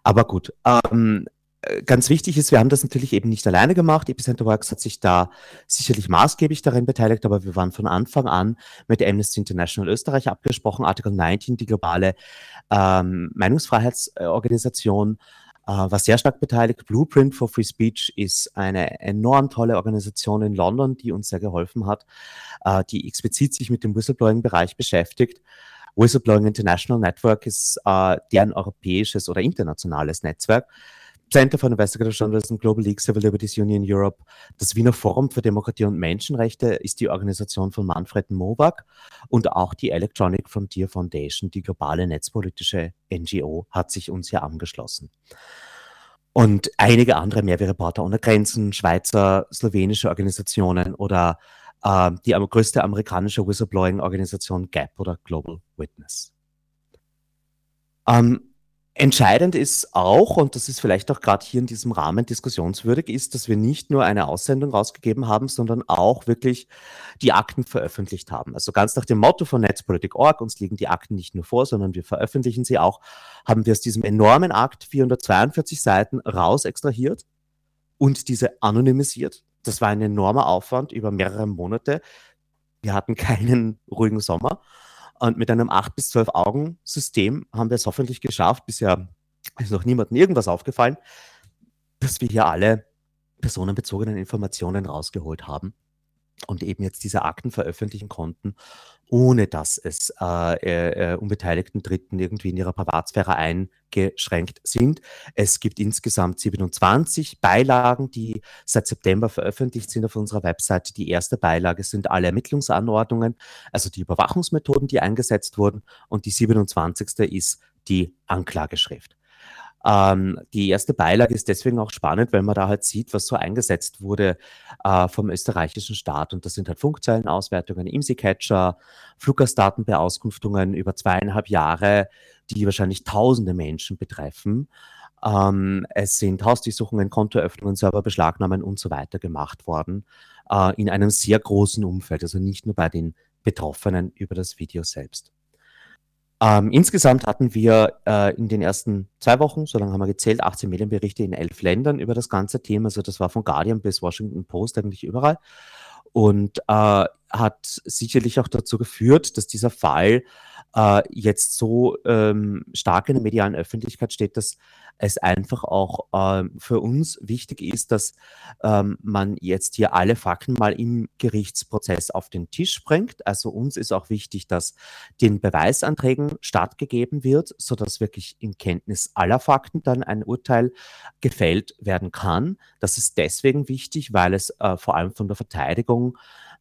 Aber gut, ähm, äh, ganz wichtig ist, wir haben das natürlich eben nicht alleine gemacht. Epicenter Works hat sich da sicherlich maßgeblich darin beteiligt, aber wir waren von Anfang an mit Amnesty International Österreich abgesprochen. Article 19, die globale ähm, Meinungsfreiheitsorganisation, äh, war sehr stark beteiligt. Blueprint for Free Speech ist eine enorm tolle Organisation in London, die uns sehr geholfen hat, äh, die explizit sich mit dem Whistleblowing-Bereich beschäftigt. Whistleblowing International Network ist äh, deren europäisches oder internationales Netzwerk Center for Investigative Journalism, Global League Civil Liberties Union Europe, das Wiener Forum für Demokratie und Menschenrechte ist die Organisation von Manfred Nowak und auch die Electronic Frontier Foundation, die globale netzpolitische NGO, hat sich uns hier angeschlossen. Und einige andere, mehr wie Reporter ohne Grenzen, Schweizer, slowenische Organisationen oder äh, die größte amerikanische Whistleblowing-Organisation GAP oder Global Witness. Ähm, Entscheidend ist auch, und das ist vielleicht auch gerade hier in diesem Rahmen diskussionswürdig, ist, dass wir nicht nur eine Aussendung rausgegeben haben, sondern auch wirklich die Akten veröffentlicht haben. Also ganz nach dem Motto von Netzpolitik.org, uns liegen die Akten nicht nur vor, sondern wir veröffentlichen sie auch, haben wir aus diesem enormen Akt 442 Seiten raus extrahiert und diese anonymisiert. Das war ein enormer Aufwand über mehrere Monate. Wir hatten keinen ruhigen Sommer und mit einem 8 bis 12 Augen System haben wir es hoffentlich geschafft. Bisher ist noch niemandem irgendwas aufgefallen, dass wir hier alle personenbezogenen Informationen rausgeholt haben und eben jetzt diese Akten veröffentlichen konnten, ohne dass es äh, äh, unbeteiligten Dritten irgendwie in ihrer Privatsphäre eingeschränkt sind. Es gibt insgesamt 27 Beilagen, die seit September veröffentlicht sind auf unserer Website. Die erste Beilage sind alle Ermittlungsanordnungen, also die Überwachungsmethoden, die eingesetzt wurden. Und die 27. ist die Anklageschrift. Ähm, die erste Beilage ist deswegen auch spannend, weil man da halt sieht, was so eingesetzt wurde äh, vom österreichischen Staat. Und das sind halt Funkzellenauswertungen, IMSI-Catcher, Fluggastdatenbeauskunftungen über zweieinhalb Jahre, die wahrscheinlich tausende Menschen betreffen. Ähm, es sind Hausdurchsuchungen, Kontoöffnungen, Serverbeschlagnahmen und so weiter gemacht worden äh, in einem sehr großen Umfeld, also nicht nur bei den Betroffenen über das Video selbst. Ähm, insgesamt hatten wir äh, in den ersten zwei Wochen, so lange haben wir gezählt, 18 Medienberichte in elf Ländern über das ganze Thema. Also das war von Guardian bis Washington Post eigentlich überall. Und äh, hat sicherlich auch dazu geführt, dass dieser Fall äh, jetzt so ähm, stark in der medialen Öffentlichkeit steht, dass es einfach auch ähm, für uns wichtig ist, dass ähm, man jetzt hier alle Fakten mal im Gerichtsprozess auf den Tisch bringt. Also uns ist auch wichtig, dass den Beweisanträgen stattgegeben wird, sodass wirklich in Kenntnis aller Fakten dann ein Urteil gefällt werden kann. Das ist deswegen wichtig, weil es äh, vor allem von der Verteidigung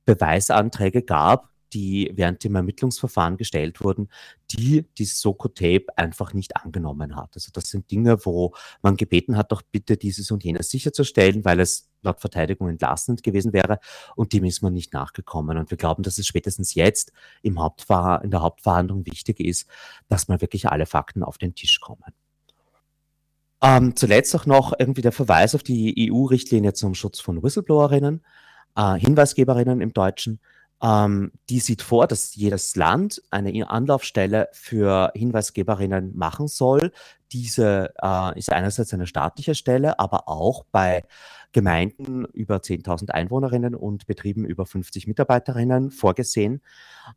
Beweisanträge gab, die während dem Ermittlungsverfahren gestellt wurden, die die Soko-Tape einfach nicht angenommen hat. Also das sind Dinge, wo man gebeten hat, doch bitte dieses und jenes sicherzustellen, weil es laut Verteidigung entlastend gewesen wäre und dem ist man nicht nachgekommen. Und wir glauben, dass es spätestens jetzt im Hauptver in der Hauptverhandlung wichtig ist, dass mal wirklich alle Fakten auf den Tisch kommen. Ähm, zuletzt auch noch irgendwie der Verweis auf die EU-Richtlinie zum Schutz von Whistleblowerinnen, äh, Hinweisgeberinnen im Deutschen. Ähm, die sieht vor, dass jedes Land eine Anlaufstelle für Hinweisgeberinnen machen soll. Diese äh, ist einerseits eine staatliche Stelle, aber auch bei Gemeinden über 10.000 Einwohnerinnen und Betrieben über 50 Mitarbeiterinnen vorgesehen.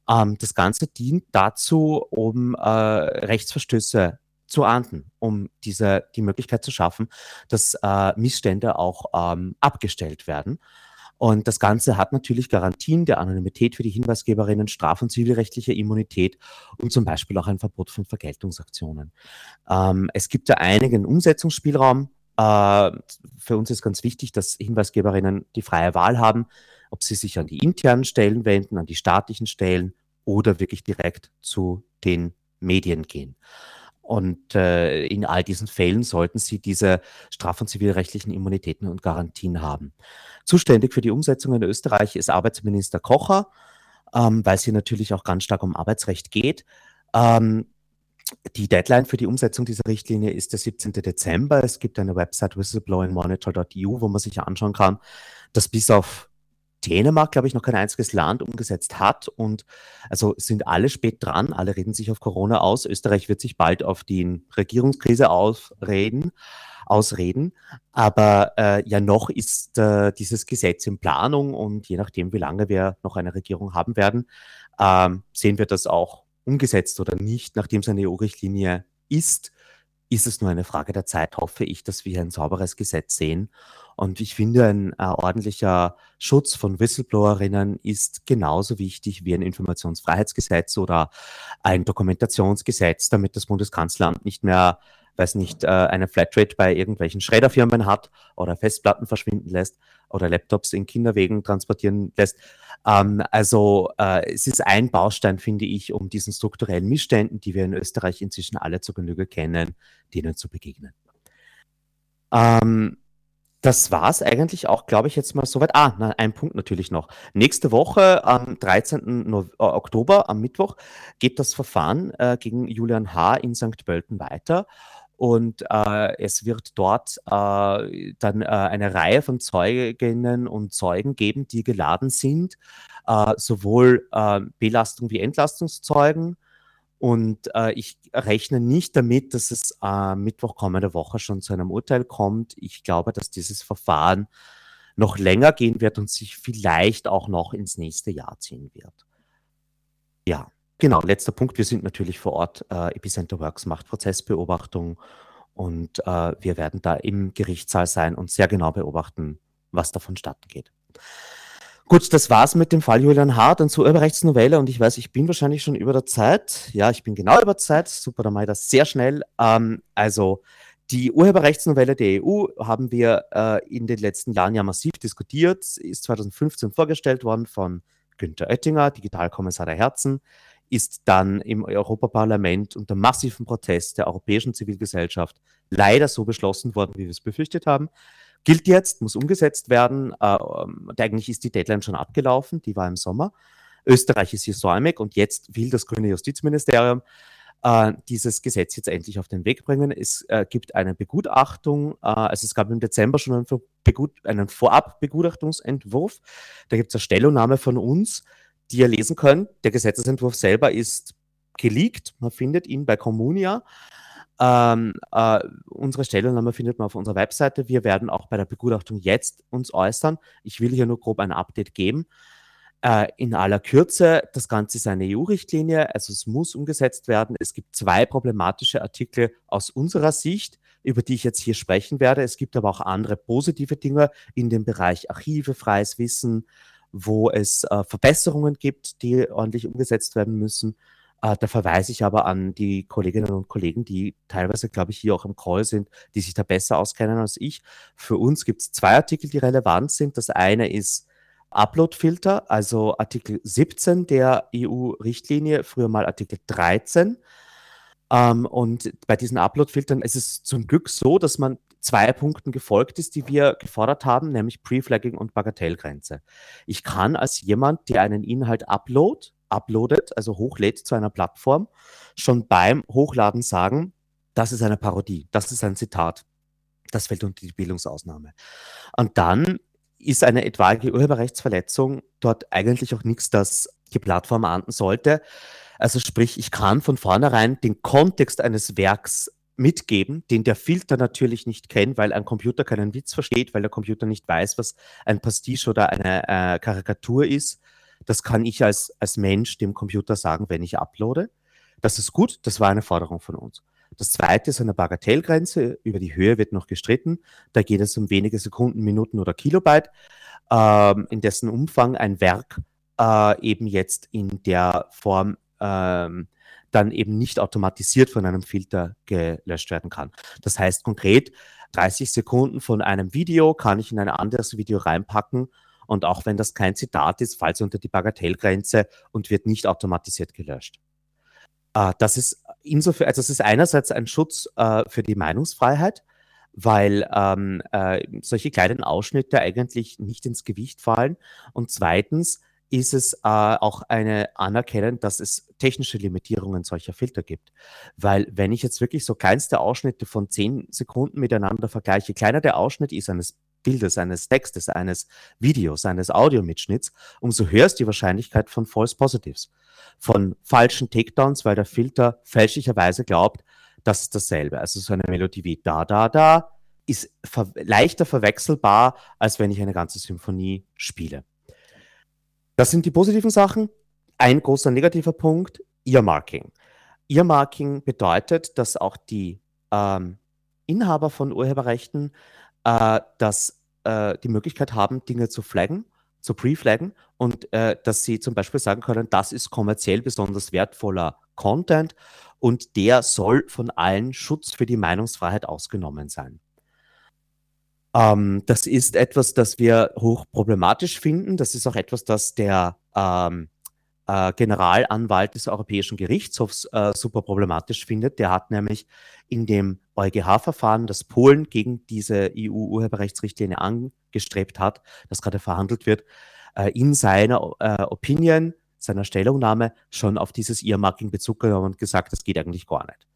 Ähm, das Ganze dient dazu, um äh, Rechtsverstöße zu ahnden, um diese, die Möglichkeit zu schaffen, dass äh, Missstände auch ähm, abgestellt werden. Und das Ganze hat natürlich Garantien der Anonymität für die Hinweisgeberinnen, Straf- und zivilrechtliche Immunität und zum Beispiel auch ein Verbot von Vergeltungsaktionen. Ähm, es gibt da einigen Umsetzungsspielraum. Äh, für uns ist ganz wichtig, dass Hinweisgeberinnen die freie Wahl haben, ob sie sich an die internen Stellen wenden, an die staatlichen Stellen oder wirklich direkt zu den Medien gehen. Und äh, in all diesen Fällen sollten sie diese straf- und zivilrechtlichen Immunitäten und Garantien haben. Zuständig für die Umsetzung in Österreich ist Arbeitsminister Kocher, ähm, weil es hier natürlich auch ganz stark um Arbeitsrecht geht. Ähm, die Deadline für die Umsetzung dieser Richtlinie ist der 17. Dezember. Es gibt eine Website whistleblowingmonitor.eu, wo man sich anschauen kann, dass bis auf Dänemark, glaube ich, noch kein einziges Land umgesetzt hat. Und also sind alle spät dran, alle reden sich auf Corona aus. Österreich wird sich bald auf die Regierungskrise ausreden, ausreden. Aber äh, ja, noch ist äh, dieses Gesetz in Planung und je nachdem, wie lange wir noch eine Regierung haben werden, äh, sehen wir das auch umgesetzt oder nicht, nachdem es eine EU-Richtlinie ist ist es nur eine Frage der Zeit, hoffe ich, dass wir ein sauberes Gesetz sehen. Und ich finde, ein äh, ordentlicher Schutz von Whistleblowerinnen ist genauso wichtig wie ein Informationsfreiheitsgesetz oder ein Dokumentationsgesetz, damit das Bundeskanzleramt nicht mehr weiß nicht, äh, eine Flatrate bei irgendwelchen Schredderfirmen hat oder Festplatten verschwinden lässt oder Laptops in Kinderwegen transportieren lässt. Ähm, also äh, es ist ein Baustein, finde ich, um diesen strukturellen Missständen, die wir in Österreich inzwischen alle zur Genüge kennen, denen zu begegnen. Ähm, das war es eigentlich auch, glaube ich, jetzt mal soweit. Ah, na, ein Punkt natürlich noch. Nächste Woche, am 13. No äh, Oktober, am Mittwoch, geht das Verfahren äh, gegen Julian H. in St. Pölten weiter. Und äh, es wird dort äh, dann äh, eine Reihe von Zeuginnen und Zeugen geben, die geladen sind, äh, sowohl äh, Belastung wie Entlastungszeugen. Und äh, ich rechne nicht damit, dass es Mittwoch kommende Woche schon zu einem Urteil kommt. Ich glaube, dass dieses Verfahren noch länger gehen wird und sich vielleicht auch noch ins nächste Jahr ziehen wird. Ja. Genau, letzter Punkt. Wir sind natürlich vor Ort. Äh, Epicenter Works macht Prozessbeobachtung und äh, wir werden da im Gerichtssaal sein und sehr genau beobachten, was davon stattgeht. Gut, das war's mit dem Fall Julian Hart und zur Urheberrechtsnovelle. Und ich weiß, ich bin wahrscheinlich schon über der Zeit. Ja, ich bin genau über Zeit. Super, dann mache ich das sehr schnell. Ähm, also, die Urheberrechtsnovelle der EU haben wir äh, in den letzten Jahren ja massiv diskutiert. Ist 2015 vorgestellt worden von Günther Oettinger, Digitalkommissar der Herzen ist dann im Europaparlament unter massivem Protest der europäischen Zivilgesellschaft leider so beschlossen worden, wie wir es befürchtet haben. Gilt jetzt, muss umgesetzt werden. Äh, eigentlich ist die Deadline schon abgelaufen, die war im Sommer. Österreich ist hier säumig und jetzt will das grüne Justizministerium äh, dieses Gesetz jetzt endlich auf den Weg bringen. Es äh, gibt eine Begutachtung, äh, also es gab im Dezember schon einen, Begut einen Vorabbegutachtungsentwurf. Da gibt es eine Stellungnahme von uns, die ihr lesen könnt. Der Gesetzesentwurf selber ist geleakt. Man findet ihn bei Communia. Ähm, äh, unsere Stellungnahme findet man auf unserer Webseite. Wir werden auch bei der Begutachtung jetzt uns äußern. Ich will hier nur grob ein Update geben. Äh, in aller Kürze, das Ganze ist eine EU-Richtlinie, also es muss umgesetzt werden. Es gibt zwei problematische Artikel aus unserer Sicht, über die ich jetzt hier sprechen werde. Es gibt aber auch andere positive Dinge in dem Bereich Archive, freies Wissen, wo es äh, Verbesserungen gibt, die ordentlich umgesetzt werden müssen. Äh, da verweise ich aber an die Kolleginnen und Kollegen, die teilweise, glaube ich, hier auch im Call sind, die sich da besser auskennen als ich. Für uns gibt es zwei Artikel, die relevant sind. Das eine ist Upload-Filter, also Artikel 17 der EU-Richtlinie, früher mal Artikel 13. Ähm, und bei diesen Upload-Filtern ist es zum Glück so, dass man zwei Punkten gefolgt ist, die wir gefordert haben, nämlich Preflagging und Bagatellgrenze. Ich kann als jemand, der einen Inhalt upload, uploadet, also hochlädt zu einer Plattform, schon beim Hochladen sagen, das ist eine Parodie, das ist ein Zitat. Das fällt unter die Bildungsausnahme. Und dann ist eine etwaige Urheberrechtsverletzung dort eigentlich auch nichts, das die Plattform ahnden sollte. Also sprich, ich kann von vornherein den Kontext eines Werks mitgeben, den der Filter natürlich nicht kennt, weil ein Computer keinen Witz versteht, weil der Computer nicht weiß, was ein Pastiche oder eine äh, Karikatur ist. Das kann ich als, als Mensch dem Computer sagen, wenn ich uploade. Das ist gut, das war eine Forderung von uns. Das zweite ist eine Bagatellgrenze, über die Höhe wird noch gestritten. Da geht es um wenige Sekunden, Minuten oder Kilobyte, ähm, in dessen Umfang ein Werk äh, eben jetzt in der Form ähm, dann eben nicht automatisiert von einem Filter gelöscht werden kann. Das heißt konkret, 30 Sekunden von einem Video kann ich in ein anderes Video reinpacken und auch wenn das kein Zitat ist, fällt es unter die Bagatellgrenze und wird nicht automatisiert gelöscht. Äh, das ist insofern, also es ist einerseits ein Schutz äh, für die Meinungsfreiheit, weil ähm, äh, solche kleinen Ausschnitte eigentlich nicht ins Gewicht fallen. Und zweitens ist es äh, auch eine Anerkennen, dass es technische Limitierungen solcher Filter gibt. Weil wenn ich jetzt wirklich so kleinste Ausschnitte von zehn Sekunden miteinander vergleiche, kleiner der Ausschnitt ist eines Bildes, eines Textes, eines Videos, eines Audiomitschnitts, umso höher ist die Wahrscheinlichkeit von False Positives, von falschen Takedowns, weil der Filter fälschlicherweise glaubt, das ist dasselbe. Also so eine Melodie wie da, da, da ist ver leichter verwechselbar, als wenn ich eine ganze Symphonie spiele. Das sind die positiven Sachen. Ein großer negativer Punkt, Earmarking. Earmarking bedeutet, dass auch die ähm, Inhaber von Urheberrechten äh, dass, äh, die Möglichkeit haben, Dinge zu flaggen, zu pre-flaggen und äh, dass sie zum Beispiel sagen können, das ist kommerziell besonders wertvoller Content und der soll von allen Schutz für die Meinungsfreiheit ausgenommen sein. Ähm, das ist etwas, das wir hoch problematisch finden. Das ist auch etwas, das der ähm, äh, Generalanwalt des Europäischen Gerichtshofs äh, super problematisch findet. Der hat nämlich in dem EuGH-Verfahren, das Polen gegen diese EU-Urheberrechtsrichtlinie angestrebt hat, das gerade verhandelt wird, äh, in seiner äh, Opinion, seiner Stellungnahme schon auf dieses Earmarking Bezug genommen und gesagt, das geht eigentlich gar nicht.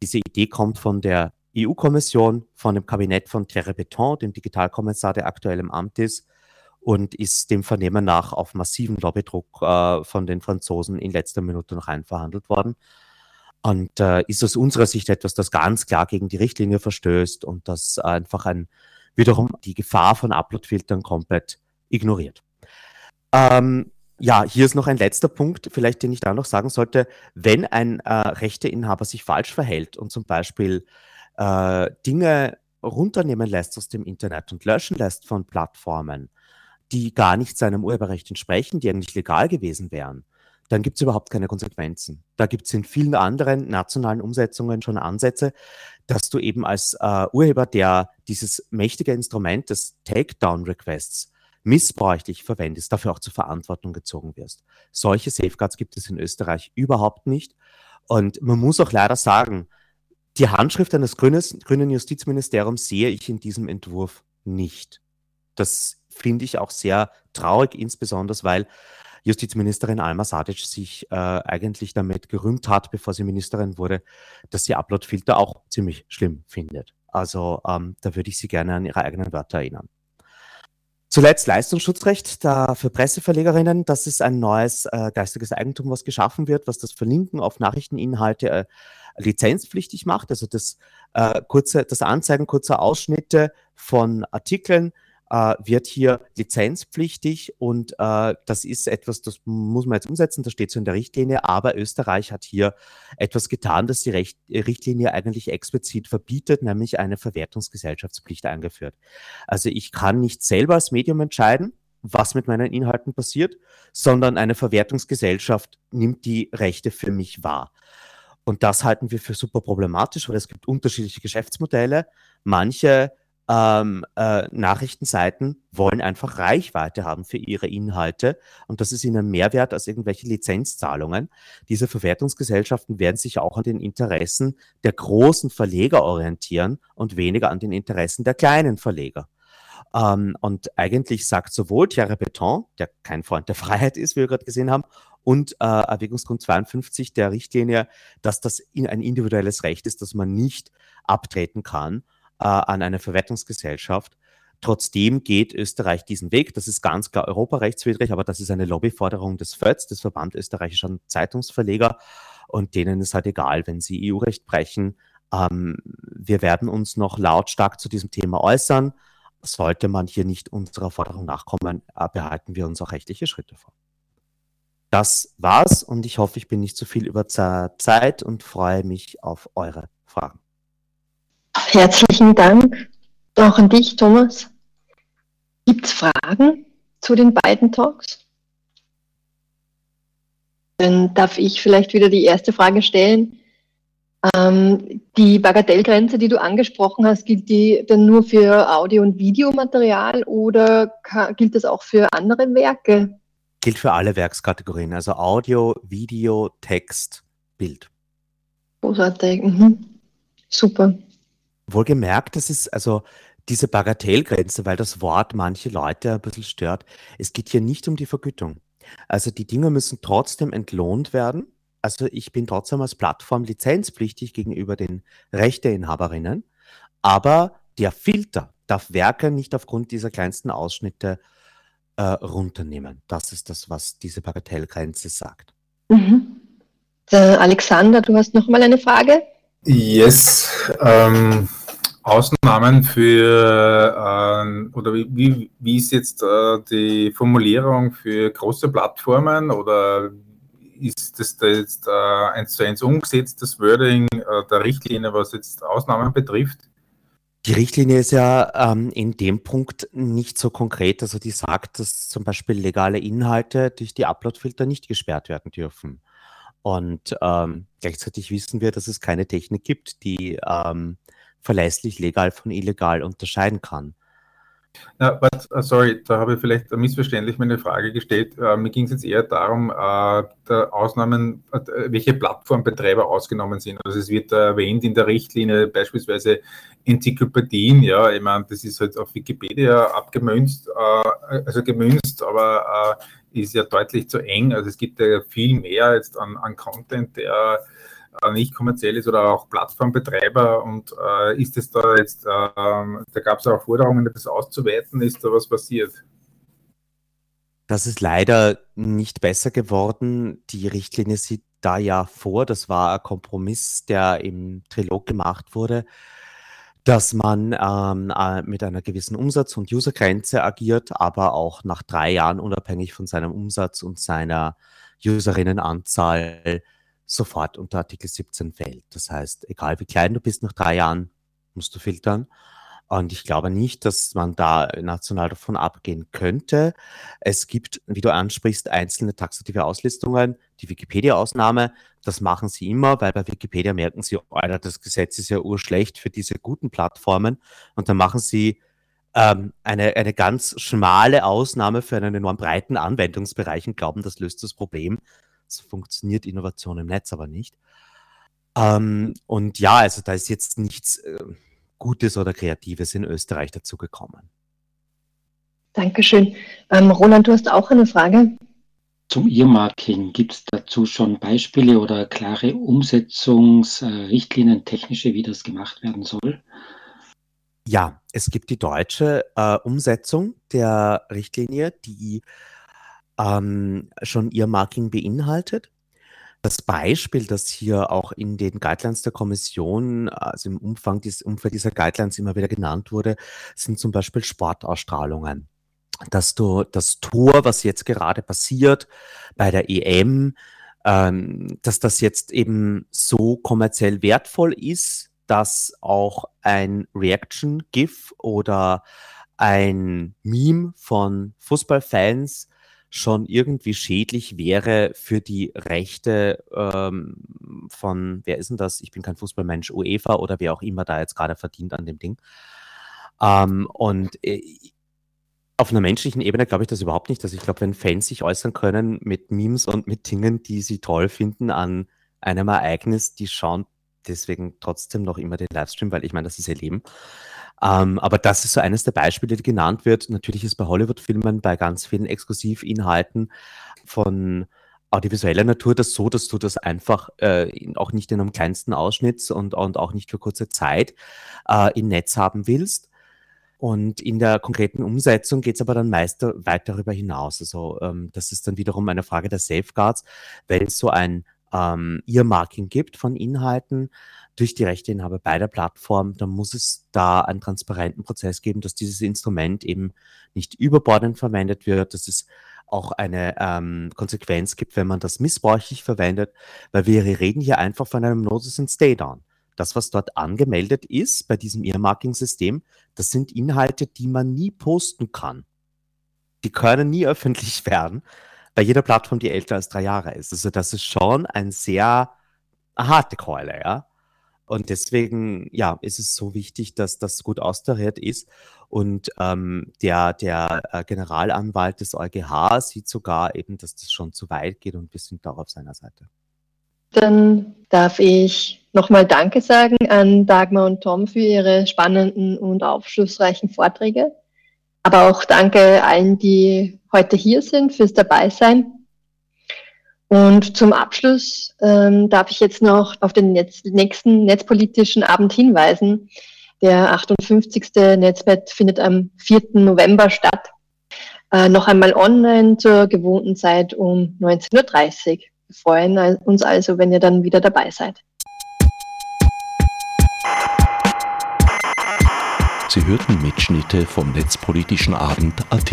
Diese Idee kommt von der EU-Kommission, von dem Kabinett von Thierry Beton, dem Digitalkommissar, der aktuell im Amt ist, und ist dem Vernehmen nach auf massiven Lobbydruck äh, von den Franzosen in letzter Minute noch einverhandelt worden. Und äh, ist aus unserer Sicht etwas, das ganz klar gegen die Richtlinie verstößt und das einfach ein, wiederum die Gefahr von Uploadfiltern komplett ignoriert. Ähm, ja, hier ist noch ein letzter Punkt, vielleicht den ich da noch sagen sollte. Wenn ein äh, Rechteinhaber sich falsch verhält und zum Beispiel äh, Dinge runternehmen lässt aus dem Internet und löschen lässt von Plattformen, die gar nicht seinem Urheberrecht entsprechen, die eigentlich legal gewesen wären, dann gibt es überhaupt keine Konsequenzen. Da gibt es in vielen anderen nationalen Umsetzungen schon Ansätze, dass du eben als äh, Urheber, der dieses mächtige Instrument des Takedown-Requests missbräuchlich verwendest, dafür auch zur Verantwortung gezogen wirst. Solche Safeguards gibt es in Österreich überhaupt nicht. Und man muss auch leider sagen, die Handschrift eines grünes, grünen Justizministeriums sehe ich in diesem Entwurf nicht. Das finde ich auch sehr traurig, insbesondere weil Justizministerin Alma Sadic sich äh, eigentlich damit gerühmt hat, bevor sie Ministerin wurde, dass sie Uploadfilter auch ziemlich schlimm findet. Also ähm, da würde ich Sie gerne an Ihre eigenen Wörter erinnern. Zuletzt Leistungsschutzrecht da für Presseverlegerinnen. Das ist ein neues äh, geistiges Eigentum, was geschaffen wird, was das Verlinken auf Nachrichteninhalte äh, lizenzpflichtig macht. Also das, äh, kurze, das Anzeigen kurzer Ausschnitte von Artikeln äh, wird hier lizenzpflichtig und äh, das ist etwas, das muss man jetzt umsetzen, das steht so in der Richtlinie, aber Österreich hat hier etwas getan, das die Recht Richtlinie eigentlich explizit verbietet, nämlich eine Verwertungsgesellschaftspflicht eingeführt. Also ich kann nicht selber als Medium entscheiden, was mit meinen Inhalten passiert, sondern eine Verwertungsgesellschaft nimmt die Rechte für mich wahr. Und das halten wir für super problematisch, weil es gibt unterschiedliche Geschäftsmodelle. Manche ähm, äh, Nachrichtenseiten wollen einfach Reichweite haben für ihre Inhalte und das ist ihnen mehr wert als irgendwelche Lizenzzahlungen. Diese Verwertungsgesellschaften werden sich auch an den Interessen der großen Verleger orientieren und weniger an den Interessen der kleinen Verleger. Ähm, und eigentlich sagt sowohl Thierry Beton, der kein Freund der Freiheit ist, wie wir gerade gesehen haben, und äh, Erwägungsgrund 52 der Richtlinie, dass das in ein individuelles Recht ist, dass man nicht abtreten kann äh, an eine Verwertungsgesellschaft. Trotzdem geht Österreich diesen Weg. Das ist ganz klar europarechtswidrig, aber das ist eine Lobbyforderung des FÖTS, des Verband österreichischer Zeitungsverleger. Und denen ist halt egal, wenn sie EU-Recht brechen. Ähm, wir werden uns noch lautstark zu diesem Thema äußern. Sollte man hier nicht unserer Forderung nachkommen, äh, behalten wir uns auch rechtliche Schritte vor. Das war's und ich hoffe, ich bin nicht zu viel über Zeit und freue mich auf eure Fragen. Herzlichen Dank auch an dich, Thomas. Gibt es Fragen zu den beiden Talks? Dann darf ich vielleicht wieder die erste Frage stellen. Ähm, die Bagatellgrenze, die du angesprochen hast, gilt die dann nur für Audio- und Videomaterial oder gilt das auch für andere Werke? Gilt für alle Werkskategorien, also Audio, Video, Text, Bild. Großartig. Mhm. Super. Wohlgemerkt, das ist also diese Bagatellgrenze, weil das Wort manche Leute ein bisschen stört. Es geht hier nicht um die Vergütung. Also die Dinge müssen trotzdem entlohnt werden. Also ich bin trotzdem als Plattform lizenzpflichtig gegenüber den Rechteinhaberinnen, aber der Filter darf Werke nicht aufgrund dieser kleinsten Ausschnitte äh, runternehmen. Das ist das, was diese Bagatellgrenze sagt. Mhm. Alexander, du hast noch mal eine Frage? Yes. Ähm, Ausnahmen für, äh, oder wie, wie ist jetzt äh, die Formulierung für große Plattformen oder ist das da jetzt äh, eins zu eins umgesetzt, das Wording äh, der Richtlinie, was jetzt Ausnahmen betrifft? Die Richtlinie ist ja ähm, in dem Punkt nicht so konkret. Also die sagt, dass zum Beispiel legale Inhalte durch die Uploadfilter nicht gesperrt werden dürfen. Und ähm, gleichzeitig wissen wir, dass es keine Technik gibt, die ähm, verlässlich legal von illegal unterscheiden kann. Na, but, uh, sorry, da habe ich vielleicht missverständlich meine Frage gestellt. Uh, mir ging es jetzt eher darum, uh, Ausnahmen, äh, welche Plattformbetreiber ausgenommen sind. Also es wird erwähnt in der Richtlinie beispielsweise Enzyklopädien, ja, ich meine, das ist halt auf Wikipedia abgemünzt, also gemünzt, aber ist ja deutlich zu eng. Also es gibt ja viel mehr jetzt an, an Content, der äh, nicht kommerziell ist oder auch Plattformbetreiber und äh, ist es da jetzt, äh, da gab es auch Forderungen, das auszuweiten, ist da was passiert? Das ist leider nicht besser geworden. Die Richtlinie sieht da ja vor, das war ein Kompromiss, der im Trilog gemacht wurde, dass man ähm, äh, mit einer gewissen Umsatz- und Usergrenze agiert, aber auch nach drei Jahren unabhängig von seinem Umsatz und seiner Userinnenanzahl sofort unter Artikel 17 fällt. Das heißt, egal wie klein du bist, nach drei Jahren musst du filtern. Und ich glaube nicht, dass man da national davon abgehen könnte. Es gibt, wie du ansprichst, einzelne taxative Auslistungen, die Wikipedia-Ausnahme. Das machen sie immer, weil bei Wikipedia merken sie, Alter, das Gesetz ist ja urschlecht für diese guten Plattformen. Und dann machen sie ähm, eine, eine ganz schmale Ausnahme für einen enorm breiten Anwendungsbereich und glauben, das löst das Problem funktioniert Innovation im Netz aber nicht. Ähm, und ja, also da ist jetzt nichts äh, Gutes oder Kreatives in Österreich dazu gekommen. Dankeschön. Ähm, Roland, du hast auch eine Frage. Zum Earmarking, gibt es dazu schon Beispiele oder klare Umsetzungsrichtlinien, technische, wie das gemacht werden soll? Ja, es gibt die deutsche äh, Umsetzung der Richtlinie, die ähm, schon Earmarking beinhaltet. Das Beispiel, das hier auch in den Guidelines der Kommission, also im Umfang des, Umfeld dieser Guidelines immer wieder genannt wurde, sind zum Beispiel Sportausstrahlungen. Dass du das Tor, was jetzt gerade passiert bei der EM, ähm, dass das jetzt eben so kommerziell wertvoll ist, dass auch ein Reaction-GIF oder ein Meme von Fußballfans schon irgendwie schädlich wäre für die Rechte ähm, von, wer ist denn das? Ich bin kein Fußballmensch, UEFA oder wer auch immer da jetzt gerade verdient an dem Ding. Ähm, und äh, auf einer menschlichen Ebene glaube ich das überhaupt nicht. Also ich glaube, wenn Fans sich äußern können mit Memes und mit Dingen, die sie toll finden an einem Ereignis, die schauen deswegen trotzdem noch immer den Livestream, weil ich meine, das ist ihr Leben. Ähm, aber das ist so eines der Beispiele, die genannt wird. Natürlich ist bei Hollywood-Filmen, bei ganz vielen Exklusivinhalten von audiovisueller Natur das so, dass du das einfach äh, auch nicht in einem kleinsten Ausschnitt und, und auch nicht für kurze Zeit äh, im Netz haben willst. Und in der konkreten Umsetzung geht es aber dann meist weit darüber hinaus. Also ähm, das ist dann wiederum eine Frage der Safeguards, wenn es so ein ähm, Earmarking gibt von Inhalten, durch die Rechteinhaber bei der Plattform, dann muss es da einen transparenten Prozess geben, dass dieses Instrument eben nicht überbordend verwendet wird, dass es auch eine ähm, Konsequenz gibt, wenn man das missbräuchlich verwendet, weil wir reden hier einfach von einem Notice and Stay Down. Das, was dort angemeldet ist bei diesem Earmarking-System, das sind Inhalte, die man nie posten kann. Die können nie öffentlich werden bei jeder Plattform, die älter als drei Jahre ist. Also das ist schon ein sehr harte Keule, ja. Und deswegen, ja, ist es so wichtig, dass das gut austariert ist. Und ähm, der, der äh, Generalanwalt des EuGH sieht sogar eben, dass das schon zu weit geht und wir sind da auf seiner Seite. Dann darf ich nochmal Danke sagen an Dagmar und Tom für ihre spannenden und aufschlussreichen Vorträge. Aber auch danke allen, die heute hier sind, fürs Dabeisein. Und zum Abschluss ähm, darf ich jetzt noch auf den Netz, nächsten netzpolitischen Abend hinweisen. Der 58. Netzbett findet am 4. November statt. Äh, noch einmal online zur gewohnten Zeit um 19.30 Uhr. Wir freuen uns also, wenn ihr dann wieder dabei seid. Sie hörten Mitschnitte vom Netzpolitischen Abend AT.